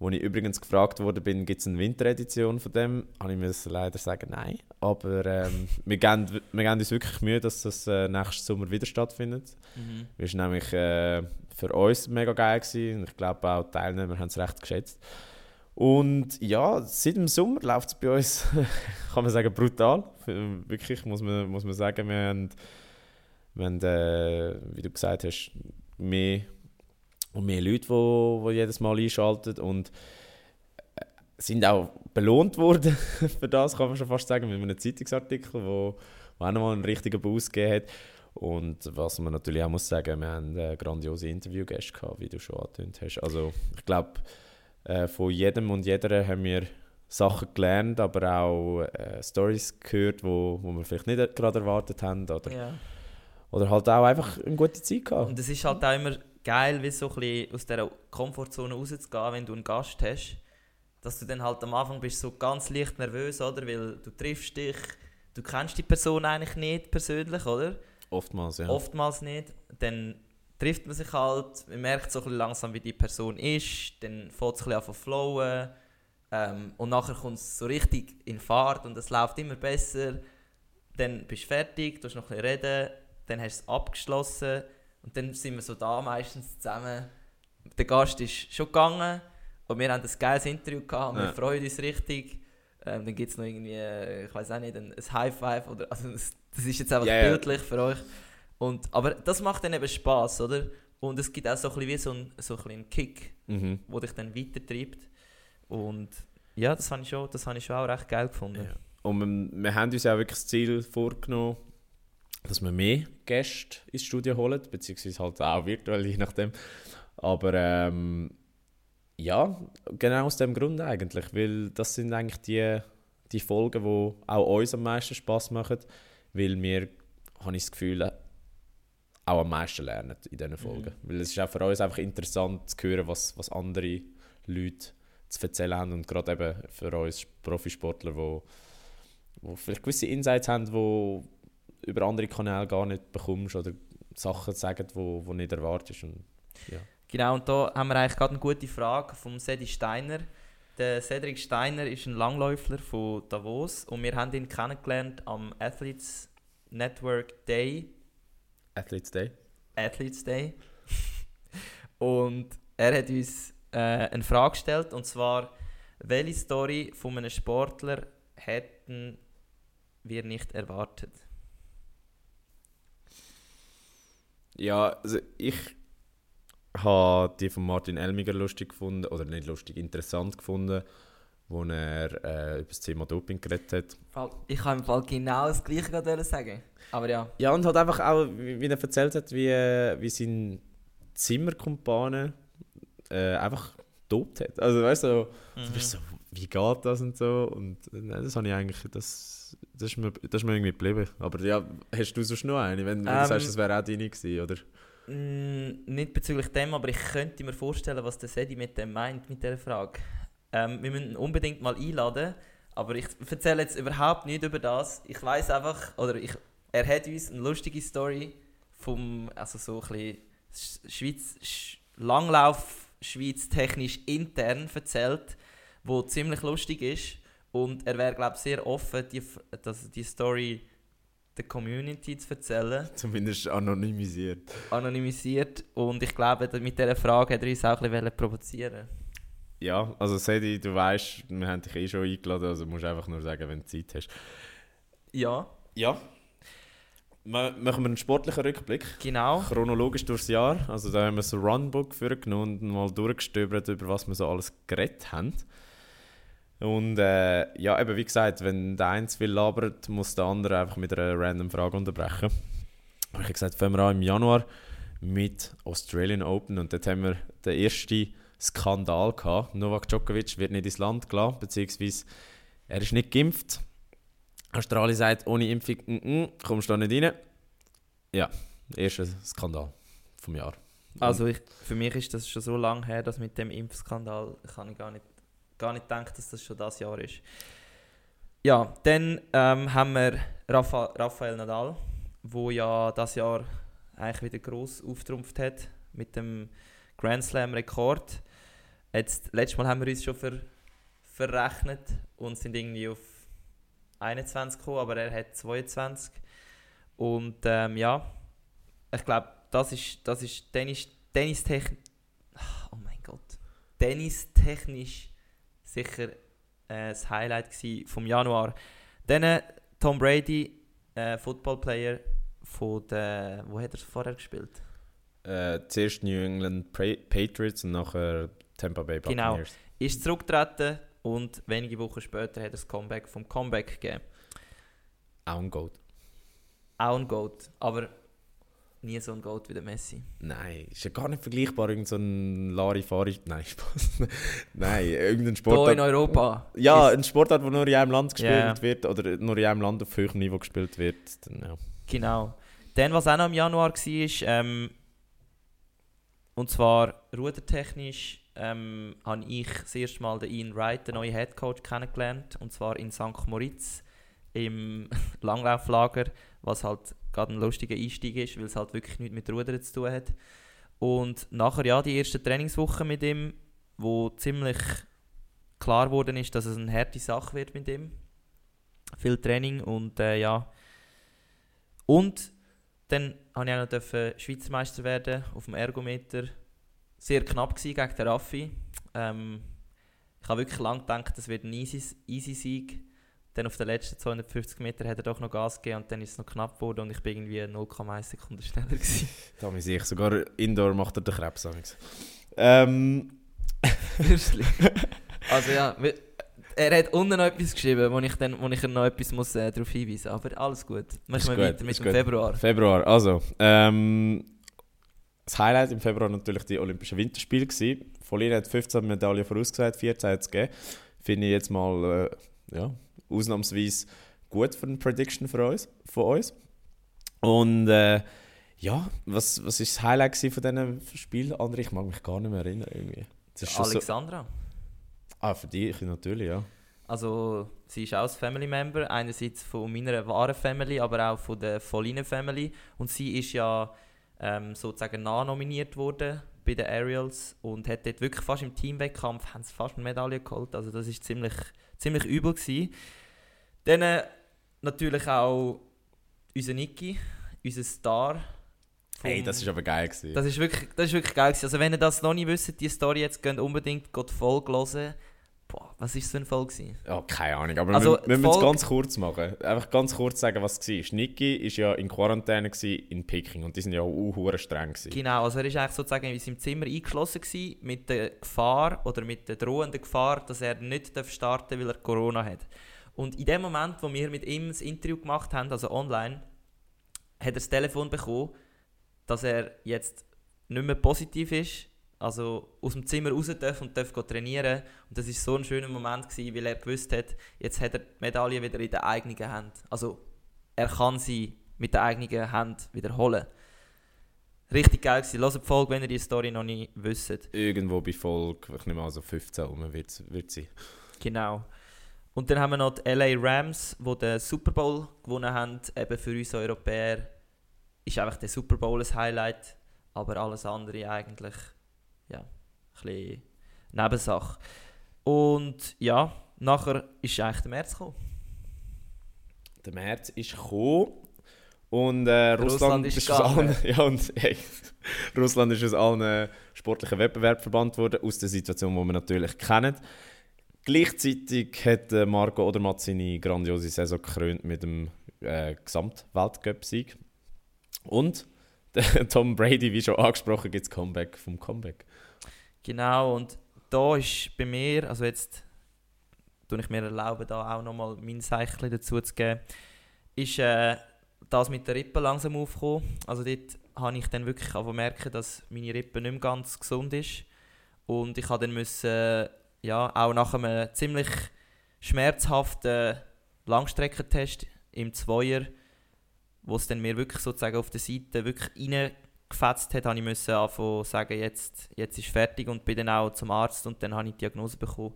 Wo ich übrigens gefragt worden bin, gibt es eine Winteredition von dem? Habe ich müssen leider sagen, nein. Aber ähm, wir, geben, wir geben uns wirklich Mühe, dass das äh, nächsten Sommer wieder stattfindet. Mhm. Es ist nämlich äh, für uns mega geil gewesen. ich glaube auch die Teilnehmer haben es recht geschätzt. Und ja, seit dem Sommer läuft es bei uns, kann man sagen, brutal. Wirklich, muss man, muss man sagen, wir haben, wir haben äh, wie du gesagt hast, mehr und mehr Leute, die, die jedes Mal einschalten und äh, sind auch belohnt worden für das, kann man schon fast sagen, mit einem Zeitungsartikel, wo, wo auch nochmal einen richtigen Boost gegeben hat. Und was man natürlich auch muss sagen, wir haben äh, grandiose Interviewgäste gehabt, wie du schon angetönt hast. Also ich glaube, äh, von jedem und jeder haben wir Sachen gelernt, aber auch äh, Stories gehört, wo, wo wir vielleicht nicht gerade erwartet haben. Oder, Ja. oder halt auch einfach eine gute Zeit gehabt. Und es ist halt auch immer geil, wie so ein bisschen aus dieser Komfortzone rauszugehen, wenn du einen Gast hast. Dass du dann halt am Anfang bist so ganz leicht nervös, oder? Weil du triffst dich, du kennst die Person eigentlich nicht persönlich, oder? Oftmals, ja. Oftmals nicht. Dann trifft man sich halt, man merkt so ein bisschen langsam, wie die Person ist, dann fängt es ein bisschen an flowen. Ähm, und nachher kommt es so richtig in Fahrt und es läuft immer besser. Dann bist du fertig, du hast noch ein bisschen reden, dann hast du es abgeschlossen und dann sind wir so da meistens zusammen. Der Gast ist schon gegangen und wir haben ein geiles Interview gehabt und wir Ja. freuen uns richtig. Ähm, dann gibt es noch irgendwie, äh, ich weiß auch nicht, ein, ein High Five oder also das, das ist jetzt einfach ja. bildlich für euch. Und, aber das macht dann eben Spaß, oder? Und es gibt auch so ein bisschen wie so einen, so ein einen Kick, Mhm. der dich dann weitertreibt. Und ja, das habe ich, schon- das habe ich schon auch recht geil gefunden. Ja. Und wir, wir haben uns ja wirklich das Ziel vorgenommen, dass wir mehr Gäste ins Studio holen, beziehungsweise halt auch virtuell, je nachdem. Aber ähm, ja, genau aus dem Grund eigentlich, weil das sind eigentlich die, die Folgen, die auch uns am meisten Spaß machen, weil wir, habe ich das Gefühl, auch am meisten lernen in diesen Folgen. Weil es ist auch für uns einfach interessant zu hören, was, was andere Leute zu erzählen haben und gerade eben für uns Profisportler, die wo vielleicht gewisse Insights haben, die über andere Kanäle gar nicht bekommst oder Sachen sagen, die wo, wo nicht erwartest. Und, ja. Genau, und da haben wir eigentlich gerade eine gute Frage vom Sedi Steiner. Der Cedric Steiner ist ein Langläufler von Davos und wir haben ihn kennengelernt am Athletes Network Day Athletes Day. Athletes Day. und er hat uns äh, eine Frage gestellt, und zwar, welche Story von einem Sportler hätten wir nicht erwartet? Ja, also ich habe die von Martin Elmiger lustig gefunden, oder nicht lustig, interessant gefunden, wo er äh, über das Thema Doping geredet hat. Ich kann im Fall genau das Gleiche gerade sagen. Aber ja. Ja, und halt einfach auch, wie, er erzählt hat, wie, äh, wie sein Zimmerkumpane äh, einfach dopt hat. Also weißt du, so, Mhm. so, wie geht das und so. Und äh, das habe ich eigentlich, das, das, ist mir, das ist mir irgendwie geblieben. Aber ja, hast du sonst noch eine, wenn, wenn du Ähm, sagst, das wäre auch deine gewesen, oder? Mm, nicht bezüglich dem, aber ich könnte mir vorstellen, was der Sedi mit dem meint, mit dieser Frage. Ähm, wir müssen ihn unbedingt mal einladen, aber ich erzähle jetzt überhaupt nicht über das. Ich weiß einfach, oder ich, er hat uns eine lustige Story vom, also so ein bisschen Sch- Schweiz, Sch Langlauf Schweiz technisch intern erzählt, wo ziemlich lustig ist und er wäre glaube ich sehr offen, die, F- das, die Story der Community zu erzählen Zumindest anonymisiert. anonymisiert und ich glaube, mit dieser Frage hat er uns auch ein bisschen provozieren Ja, also Sedi, du weißt, wir haben dich eh schon eingeladen, also musst einfach nur sagen, wenn du Zeit hast. Ja, Ja. Ma- Machen wir einen sportlichen Rückblick. genau. Chronologisch durchs Jahr. Also da haben wir so ein Runbook vorgenommen und mal durchgestöbert, über was wir so alles geredet haben. Und äh, ja, eben wie gesagt, wenn der eine viel labert, muss der andere einfach mit einer random Frage unterbrechen. Aber ich habe gesagt, fangen wir an im Januar mit Australian Open und dort haben wir den ersten Skandal gehabt. Novak Djokovic wird nicht ins Land gelassen, beziehungsweise er ist nicht geimpft. Australien sagt, ohne Impfung mm -mm, kommst du da nicht rein. Ja, erster Skandal vom Jahr. Also ich, für mich ist das schon so lange her, dass mit dem Impfskandal kann ich gar nicht, gar nicht denken, dass das schon das Jahr ist. Ja, dann ähm, haben wir Rafa, Rafael Nadal, wo ja das Jahr eigentlich wieder gross auftrumpft hat mit dem Grand Slam Rekord. Jetzt letztes Mal haben wir uns schon ver, verrechnet und sind irgendwie auf 21 gekommen, aber er hat 22. Und ähm, ja, ich glaube, das ist, das ist, dann ist tennistechnisch. Oh mein Gott. Tennistechnisch sicher äh, das Highlight vom Januar. Dann äh, Tom Brady, äh, Footballplayer von der. Wo hat er vorher gespielt? Äh, zuerst New England Patriots und nachher Tampa Bay Genau. Buccaneers. Ist zurückgetreten und wenige Wochen später hat er das Comeback vom Comeback gegeben. Auch ein Goat. Auch ein Goat, aber nie so ein Goat wie der Messi. Nein, ist ja gar nicht vergleichbar. Irgend so ein Larifari. Nein, Spaß. Nein, irgendein Hier in Sportart. Europa. Ja, ein Sportart, wo nur in einem Land gespielt Ja. wird oder nur in einem Land auf höherem Niveau gespielt wird. Dann, ja. Genau. Dann, was auch noch im Januar war, ähm, und zwar rudertechnisch, ähm, habe ich das erste Mal den Ian Wright, den neuen Headcoach, kennengelernt. Und zwar in St. Moritz im Langlauflager, was halt gerade ein lustiger Einstieg ist, weil es halt wirklich nichts mit Rudern zu tun hat. Und nachher, ja, die erste Trainingswoche mit ihm, wo ziemlich klar geworden ist, dass es eine harte Sache wird mit ihm. Viel Training und äh, ja, und dann durfte ich auch noch dürfen Schweizer Meister werden auf dem Ergometer. Sehr knapp gewesen gegen den Raffi. Ähm, ich habe wirklich lange gedacht, das wird ein easy, easy Sieg. Dann auf den letzten 250 Meter hat er doch noch Gas gegeben und dann ist es noch knapp geworden und ich bin irgendwie 0,1 Sekunden schneller gewesen. Da muss ich sogar Indoor macht er den Krebs. Ähm. Also ja, er hat unten noch etwas geschrieben, wo ich, dann, wo ich noch etwas muss, äh, darauf hinweisen muss. Aber alles gut. Machen wir weiter mit dem gut. Februar. Februar, also. Ähm, das Highlight im Februar natürlich die Olympischen Winterspiele. Gewesen. Folien hat 15 Medaillen vorausgesagt, 14 hat es gegeben. Finde ich jetzt mal äh, ja, ausnahmsweise gut für eine Prediction für uns, von uns. Und äh, ja, was, was ist das Highlight von diesen Spielen? André, ich mag mich gar nicht mehr erinnern. Irgendwie. Schon so, Alexandra. ah, für dich natürlich, ja. Also, sie ist auch ein Family Member, einerseits von meiner wahren Family, aber auch von der Folline Family. Und sie ist ja ähm, sozusagen nachnominiert worden bei den Aerials und hat dort wirklich fast im Teamwettkampf haben sie fast eine Medaille geholt. Also, das ist ziemlich, ziemlich übel gewesen. Dann äh, natürlich auch unser Niki, unser Star. Hey, das ist aber geil gewesen. das ist wirklich, das ist wirklich geil. gewesen. Also wenn ihr das noch nicht wisst, die Story jetzt, geht unbedingt geht die Folge hören. Boah, was war Folge? gewesen? Ja, keine Ahnung, aber Also, wir, müssen es ganz kurz machen. Einfach ganz kurz sagen, was es war. Niki war ja in Quarantäne gewesen in Peking und die sind ja auch streng. Gewesen. Genau, also er war eigentlich sozusagen in seinem Zimmer eingeschlossen gewesen, mit der Gefahr oder mit der drohenden Gefahr, dass er nicht darf starten weil er Corona hat. Und in dem Moment, wo wir mit ihm das Interview gemacht haben, also online, hat er das Telefon bekommen, dass er jetzt nicht mehr positiv ist, also aus dem Zimmer raus darf und darf trainieren. Und das war so ein schöner Moment, gewesen, weil er gewusst hat, jetzt hat er die Medaille wieder in der eigenen Hand. Also er kann sie mit der eigenen Hand wiederholen. Richtig geil gewesen. Hört die Folge, wenn ihr die Story noch nicht wisst. Irgendwo bei Folge, ich nehme also 15 um, wird, wird sie. Genau. Und dann haben wir noch die LA Rams, die den Super Bowl gewonnen haben. Eben für uns Europäer ist einfach der Super Bowl ein Highlight, aber alles andere eigentlich ja, ein bisschen Nebensache. Und ja, nachher ist eigentlich der März gekommen. Der März ist gekommen und äh, Russland, Russland ist ist aus allen, ja, und, hey, Russland ist aus allen sportlichen Wettbewerben verbannt worden, aus der Situation, die wir natürlich kennen. Gleichzeitig hat äh, Marco Odermatt seine grandiose Saison gekrönt mit dem äh, Gesamtweltcup-Sieg. Und Tom Brady, wie schon angesprochen, gibt es Comeback vom Comeback. Genau, und da ist bei mir, also jetzt tue ich mir erlauben, da auch nochmal mein Zeichen dazu zu geben, ist äh, das mit der Rippe langsam aufgekommen. Also dort habe ich dann wirklich auch merken, dass meine Rippe nicht mehr ganz gesund ist. Und ich habe dann müssen, ja, auch nach einem ziemlich schmerzhaften Langstreckentest im Zweier, wo es dann mir wirklich sozusagen auf der Seite wirklich reingefetzt hat, habe ich müssen anfangen sagen, jetzt, jetzt ist fertig und bin dann auch zum Arzt und dann habe ich die Diagnose bekommen,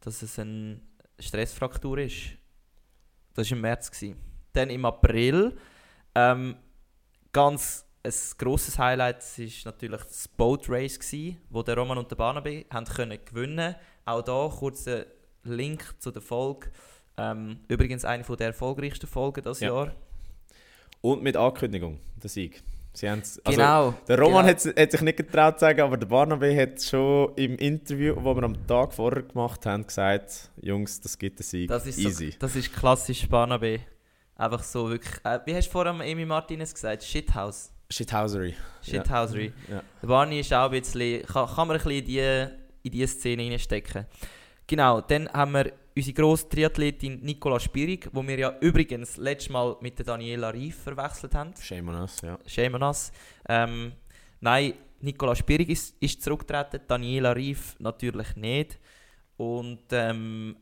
dass es eine Stressfraktur ist. Das war im März. Gewesen. Dann im April, ähm, ganz ein grosses Highlight war natürlich das Boat Race, gewesen, wo der Roman und der Barnaby haben können gewinnen Auch da kurz ein Link zu der Folge. Ähm, übrigens eine der erfolgreichsten Folgen dieses Ja. Jahr. Und mit Ankündigung, der Sieg. Sie also, Genau. Der Roman genau. hat, hat sich nicht getraut zu sagen, aber der Barnaby hat schon im Interview, das wir am Tag vorher gemacht haben, gesagt, Jungs, das gibt einen Sieg. Das ist, Easy. so, das ist klassisch Barnaby. Einfach so wirklich. Äh, wie hast du vorher Amy Martinez gesagt? Shithouse. Shithousery. Shithousery. Ja. Der Barney ist auch ein bisschen. Kann, kann man ein bisschen in diese in die Szene reinstecken. Genau, dann haben wir unsere grosse Triathletin Nicola Spirig, wo wir ja übrigens letztes Mal mit der Daniela Rief verwechselt haben. Shame on us, ja. Shame on us. Ähm, nein, Nicola Spirig ist, ist zurückgetreten, Daniela Rief natürlich nicht. Und ähm,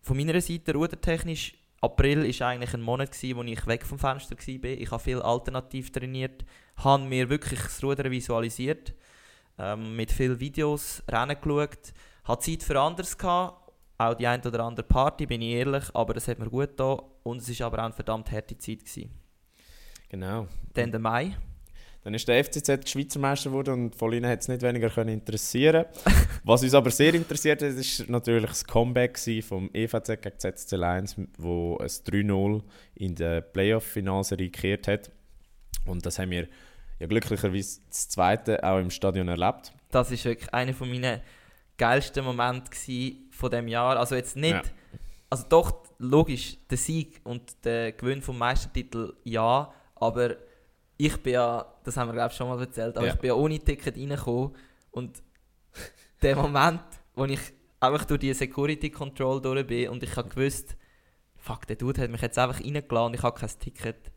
von meiner Seite, rudertechnisch, April war eigentlich ein Monat, gewesen, wo ich weg vom Fenster war. Ich habe viel alternativ trainiert, habe mir wirklich das Rudern visualisiert, ähm, mit vielen Videos, Rennen geschaut, hatte Zeit für anderes gehabt, auch die ein oder andere Party, bin ich ehrlich, aber das hat mir gut getan und es war aber auch eine verdammt harte Zeit. Gewesen. Genau. Dann der Mai. Dann ist der FCZ Schweizer Meister geworden und von ihnen hat es nicht weniger können interessieren Was uns aber sehr interessiert hat, ist natürlich das Comeback vom EVZ gegen ZSC Lions, wo es 3-0 in der Playoff-Finalserie gekehrt hat. Und das haben wir ja glücklicherweise das zweite auch im Stadion erlebt. Das ist wirklich einer von meinen geilsten Momente gsi von dem Jahr. Also jetzt nicht, Ja. also doch logisch der Sieg und der Gewinn vom Meistertitel ja, aber ich bin ja, das haben wir glaube ich schon mal erzählt, aber Ja. ich bin ja ohne Ticket reingekommen und der Moment, wo ich einfach durch die Security Control durch bin und ich habe gewusst, fuck, der Dude hat mich jetzt einfach reingeladen und ich habe kein Ticket.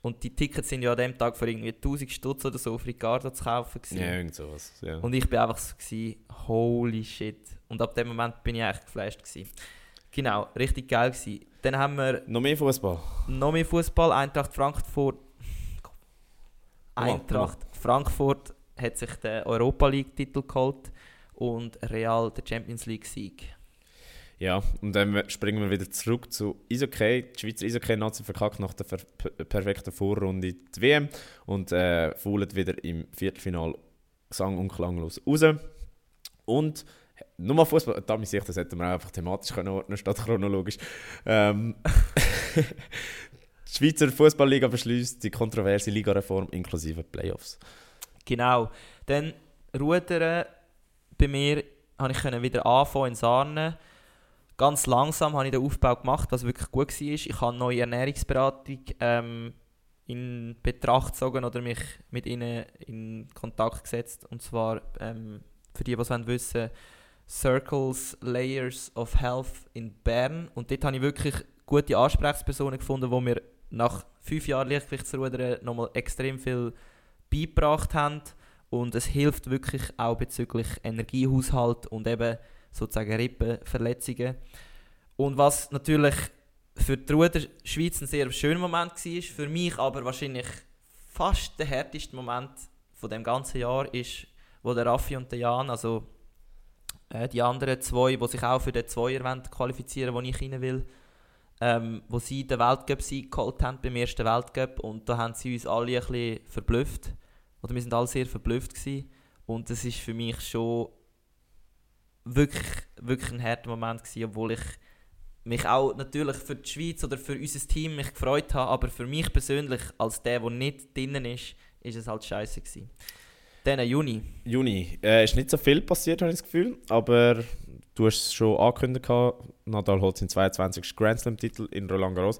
Und die Tickets sind ja an dem Tag für irgendwie 1000 Stutz oder so auf Ricardo zu kaufen. gewesen. Ja, irgend sowas. Ja. Und ich bin einfach so, gewesen, holy shit. Und ab dem Moment bin ich echt geflasht. Gewesen. Genau, richtig geil gewesen. Dann haben wir Noch mehr Fußball. noch mehr Fußball. Eintracht Frankfurt. Eintracht Frankfurt hat sich den Europa League-Titel geholt und Real den Champions League-Sieg. Ja, und dann springen wir wieder zurück zu Eishockey. Die Schweizer Eishockey-Nazi verkackt nach der per perfekten Vorrunde die WM und äh, faulet wieder im Viertelfinal sang- und klanglos raus. Und nochmal Fußball, da mich das hätten wir auch einfach thematisch können ordnen statt chronologisch. Ähm, die Schweizer Fußballliga beschließt die kontroverse Ligareform inklusive Playoffs. Genau. Dann Rudern bei mir habe ich wieder anfangen in Sarne. Ganz langsam habe ich den Aufbau gemacht, was wirklich gut war. Ich habe neue Ernährungsberatung ähm, in Betracht gezogen oder mich mit ihnen in Kontakt gesetzt. Und zwar, ähm, für die, die es wissen Circles Layers of Health in Bern. Und dort habe ich wirklich gute Ansprechpersonen gefunden, die mir nach fünf Jahren Lichtgewichtsrudern nochmal extrem viel beigebracht haben. Und es hilft wirklich auch bezüglich Energiehaushalt und eben sozusagen Rippenverletzungen. Und was natürlich für die Ruder Schweiz ein sehr schöner Moment war, für mich aber wahrscheinlich fast der härteste Moment von dem ganzen Jahr ist, wo der Raffi und der Jan, also äh, die anderen zwei, die sich auch für den Zweier qualifizieren wo ich rein will, ähm, wo sie den Weltcup-Sieg geholt haben beim ersten Weltcup und da haben sie uns alle ein bisschen verblüfft. Oder wir sind alle sehr verblüfft gewesen. Und das ist für mich schon wirklich, wirklich ein harter Moment gewesen, obwohl ich mich auch natürlich für die Schweiz oder für unser Team mich gefreut habe, aber für mich persönlich, als der, der nicht drinnen ist, ist es halt scheiße gewesen. Dann Juni. Juni. Äh, ist nicht so viel passiert, habe ich das Gefühl. Aber du hast es schon angekündigt. Nadal holt seinen 22. Grand Slam-Titel in Roland Garros.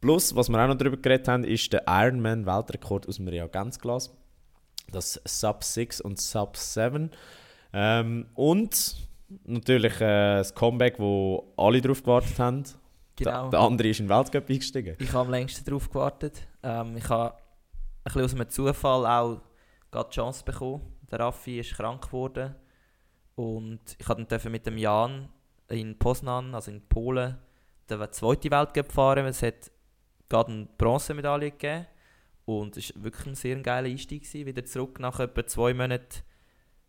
Plus, was wir auch noch darüber geredet haben, ist der Ironman-Weltrekord aus dem Reagenzglas. Das Sub 6 und Sub 7. Ähm, und natürlich äh, das Comeback, wo alle drauf gewartet haben. Genau. Der, der andere ist in den Weltcup eingestiegen. Ich habe am längsten darauf gewartet. Ähm, ich habe ein bisschen aus einem Zufall auch gerade die Chance bekommen. Der Raffi ist krank geworden. Und ich durfte dann mit dem Jan in Poznan, also in Polen, den zweiten Weltcup fahren. Es hat gerade eine Bronzemedaille gegeben. Und es war wirklich ein sehr geiler Einstieg. Gewesen. Wieder zurück nach etwa zwei Monaten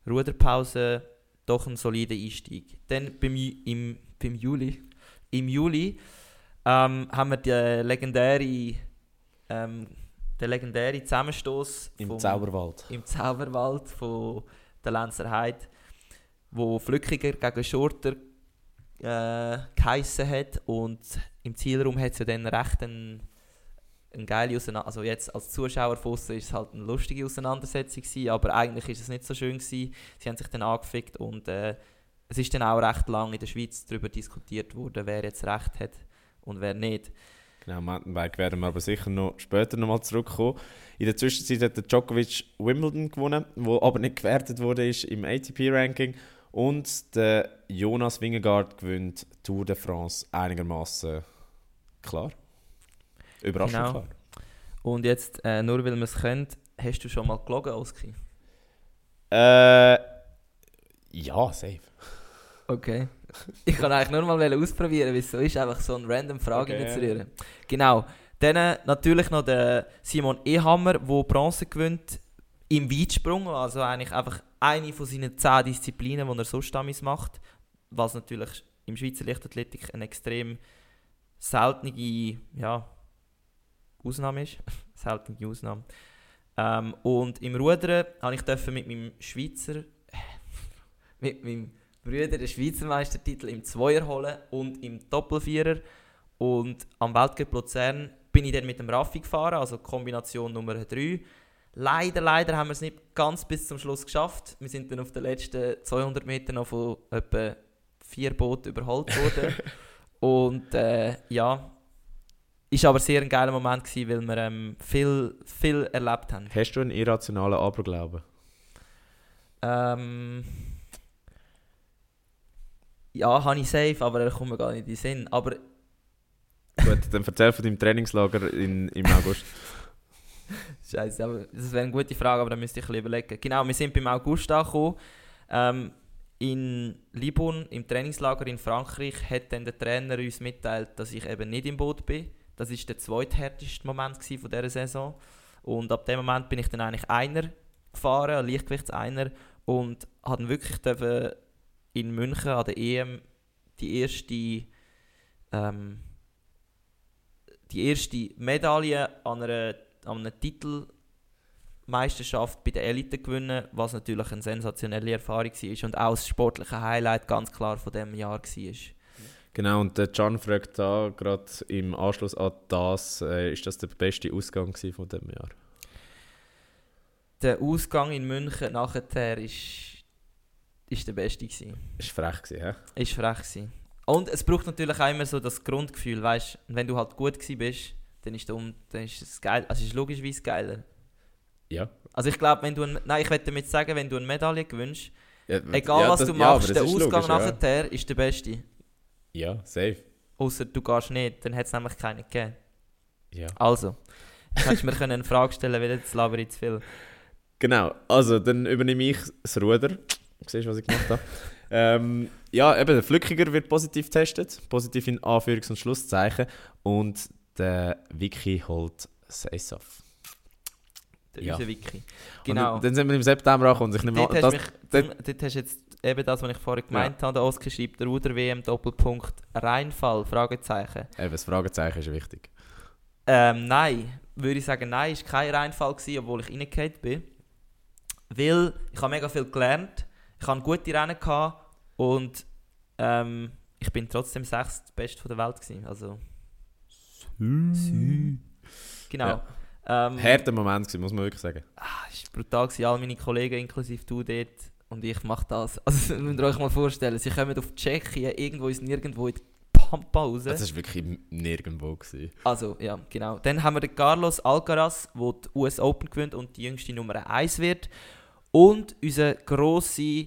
Ruderpause. Doch ein solider Einstieg. Dann beim, im, beim Juli, im Juli ähm, haben wir die legendäre, ähm, den legendären Zusammenstoß Im Zauberwald. im Zauberwald von der Lenzer Heide, wo Flückiger gegen Schurter äh, geheissen hat und im Zielraum hat es ja dann recht einen eine geile Auseinandersetzung. Also jetzt als Zuschauer von ist es halt eine lustige Auseinandersetzung gewesen, aber eigentlich ist es nicht so schön gewesen. Sie haben sich dann angefickt und äh, es ist dann auch recht lange in der Schweiz darüber diskutiert worden, wer jetzt Recht hat und wer nicht. Genau, Mountainbike werden wir aber sicher noch später nochmal zurückkommen. In der Zwischenzeit hat der Djokovic Wimbledon gewonnen, wo aber nicht gewertet wurde ist im ATP-Ranking. Und der Jonas Wingegaard gewinnt Tour de France einigermaßen klar. Überraschend Genau. klar. Und jetzt, äh, nur weil man es kennt, hast du schon mal gelogen, Oski? Äh, ja, safe. Okay. Ich kann eigentlich nur mal ausprobieren, wie es so ist, einfach so eine random Frage Okay. reinzurühren. Genau. Dann äh, natürlich noch der Simon Ehammer, der Bronze gewinnt im Weitsprung, also eigentlich einfach eine von seinen zehn Disziplinen, die er sonst damals macht, was natürlich im Schweizer Leichtathletik eine extrem seltene ja, Ausnahme ist. seltene Ausnahme. Ähm, und im Rudern habe ich dürfen mit meinem Schweizer, mit meinem Brüder den Schweizer Meistertitel im Zweier holen und im Doppelvierer. Und am Weltcup Luzern bin ich dann mit dem Raffi gefahren, also Kombination Nummer 3. Leider, leider haben wir es nicht ganz bis zum Schluss geschafft. Wir sind dann auf den letzten 200 Metern noch von etwa vier Booten überholt worden. und äh, ja, ist aber sehr ein geiler Moment gewesen, weil wir ähm, viel, viel erlebt haben. Hast du einen irrationalen Aberglauben? Ähm, ja, habe ich safe, aber er kommt mir gar nicht in den Sinn. Aber Gut, dann erzähl von deinem Trainingslager in, im August. Scheiße, aber das wäre eine gute Frage, aber da müsste ich ein bisschen überlegen. Genau, wir sind beim August angekommen. Ähm, in Libourne, im Trainingslager in Frankreich, hat dann der Trainer uns mitteilt, dass ich eben nicht im Boot bin. Das war der zweithärteste Moment von dieser Saison. Und ab dem Moment bin ich dann eigentlich einer gefahren, ein Leichtgewichtseiner, und habe wirklich in München an der EM die erste, ähm, die erste Medaille an einer, an einer Titelmeisterschaft bei der Elite gewinnen, was natürlich eine sensationelle Erfahrung war und auch das sportliche Highlight ganz klar von diesem Jahr war. Genau, und der Can fragt da gerade im Anschluss an das, äh, ist das der beste Ausgang von diesem Jahr? Der Ausgang in München nachher ist, ist der beste gewesen. Ist frech gewesen, hä? Ist frech gewesen. Und es braucht natürlich auch immer so das Grundgefühl, weißt wenn du halt gut gewesen bist, dann ist, um, dann ist es geil, also ist logischerweise geiler. Ja. Also ich glaube, wenn du, ein, nein, ich würde damit sagen, wenn du eine Medaille gewinnst, ja egal ja, was das- du ja, machst, das der Ausgang logisch, ja. nachher ist der beste. Ja, safe. Außer du gehst nicht, dann hat es nämlich keinen gegeben. Ja. Also, jetzt hättest du mir können eine Frage stellen weil jetzt laber ich zu viel. Genau, also dann übernehme ich das Ruder. Siehst du, was ich gemacht habe? ähm, ja, eben, der Flückiger wird positiv getestet. Positiv in Anführungs- und Schlusszeichen. Und der Vicky holt das Ace off. Der Ja. unser Wiki. Genau. dann, dann sind wir im September angekommen. und Ich nehme Dort an, hast, das, du mich, dort hast du jetzt eben das, was ich vorher gemeint habe, der Oskar schreibt, der Ruder-WM, Doppelpunkt, Reinfall, Fragezeichen. eben, das Fragezeichen ist wichtig. Ähm, nein, würde ich sagen, nein, ist kein Reinfall gewesen, obwohl ich reingefallen bin. Weil ich habe mega viel gelernt, ich hatte gute Rennen gehabt und ähm, ich bin trotzdem sechst Best von der Welt gewesen. Also, genau. Ja. Ähm, Härter Moment gewesen, muss man wirklich sagen. Ah, es war brutal, gewesen. all meine Kollegen, inklusive du dort. Und ich mache das. Also, das müsst ihr euch mal vorstellen. Sie kommen auf Tschechien, irgendwo ist nirgendwo in die Pampa raus. Das war wirklich nirgendwo. Gewesen. Also, ja, genau. Dann haben wir den Carlos Alcaraz, der die US Open gewinnt und die jüngste Nummer 1 wird. Und unser grosser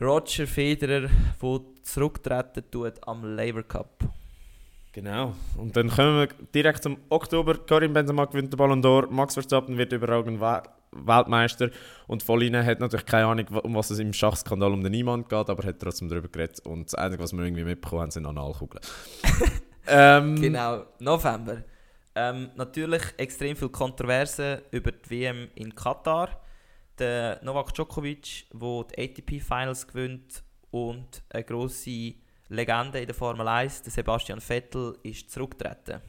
Roger Federer, der zurücktreten tut am Labour Cup. Genau. Und dann kommen wir direkt zum Oktober. Karim Benzema gewinnt den Ballon d'Or. Max Verstappen wird überragend Weltmeister. Und Volline hat natürlich keine Ahnung, um was es im Schachskandal um den Niemand geht, aber hat trotzdem darüber geredet. Und das Einzige, was wir irgendwie mitbekommen haben, sind Analkugeln. ähm, Genau, November. Ähm, natürlich extrem viel Kontroverse über die WM in Katar. Der Novak Djokovic, der die ATP Finals gewinnt und eine grosse Legende in der Formel 1, der Sebastian Vettel, ist zurückgetreten.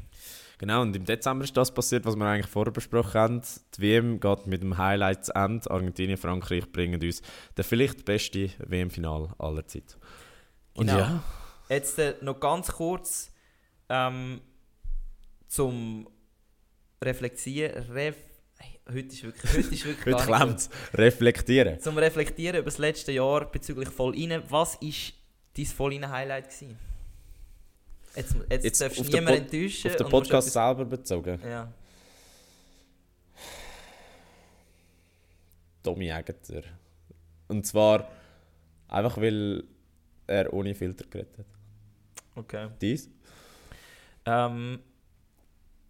Genau, und im Dezember ist das passiert, was wir eigentlich vorher besprochen haben. Die WM geht mit dem Highlight zu Ende. Argentinien, Frankreich bringen uns den vielleicht beste WM-Final aller Zeit. Und Genau. ja, Jetzt äh, noch ganz kurz ähm, zum reflektieren, ref, hey, heute ist wirklich, heute ist wirklich Heute klemmt Reflektieren. Zum Reflektieren über das letzte Jahr bezüglich Voll-Rein, was ist dein Voll-Rein-Highlight gewesen? Jetzt, jetzt, Jetzt darfst du niemanden enttäuschen. Auf den Podcast selber bezogen. Ja. Tommy Aegerter. Und zwar einfach, weil er ohne Filter geredet hat. Okay. Dies? Ähm,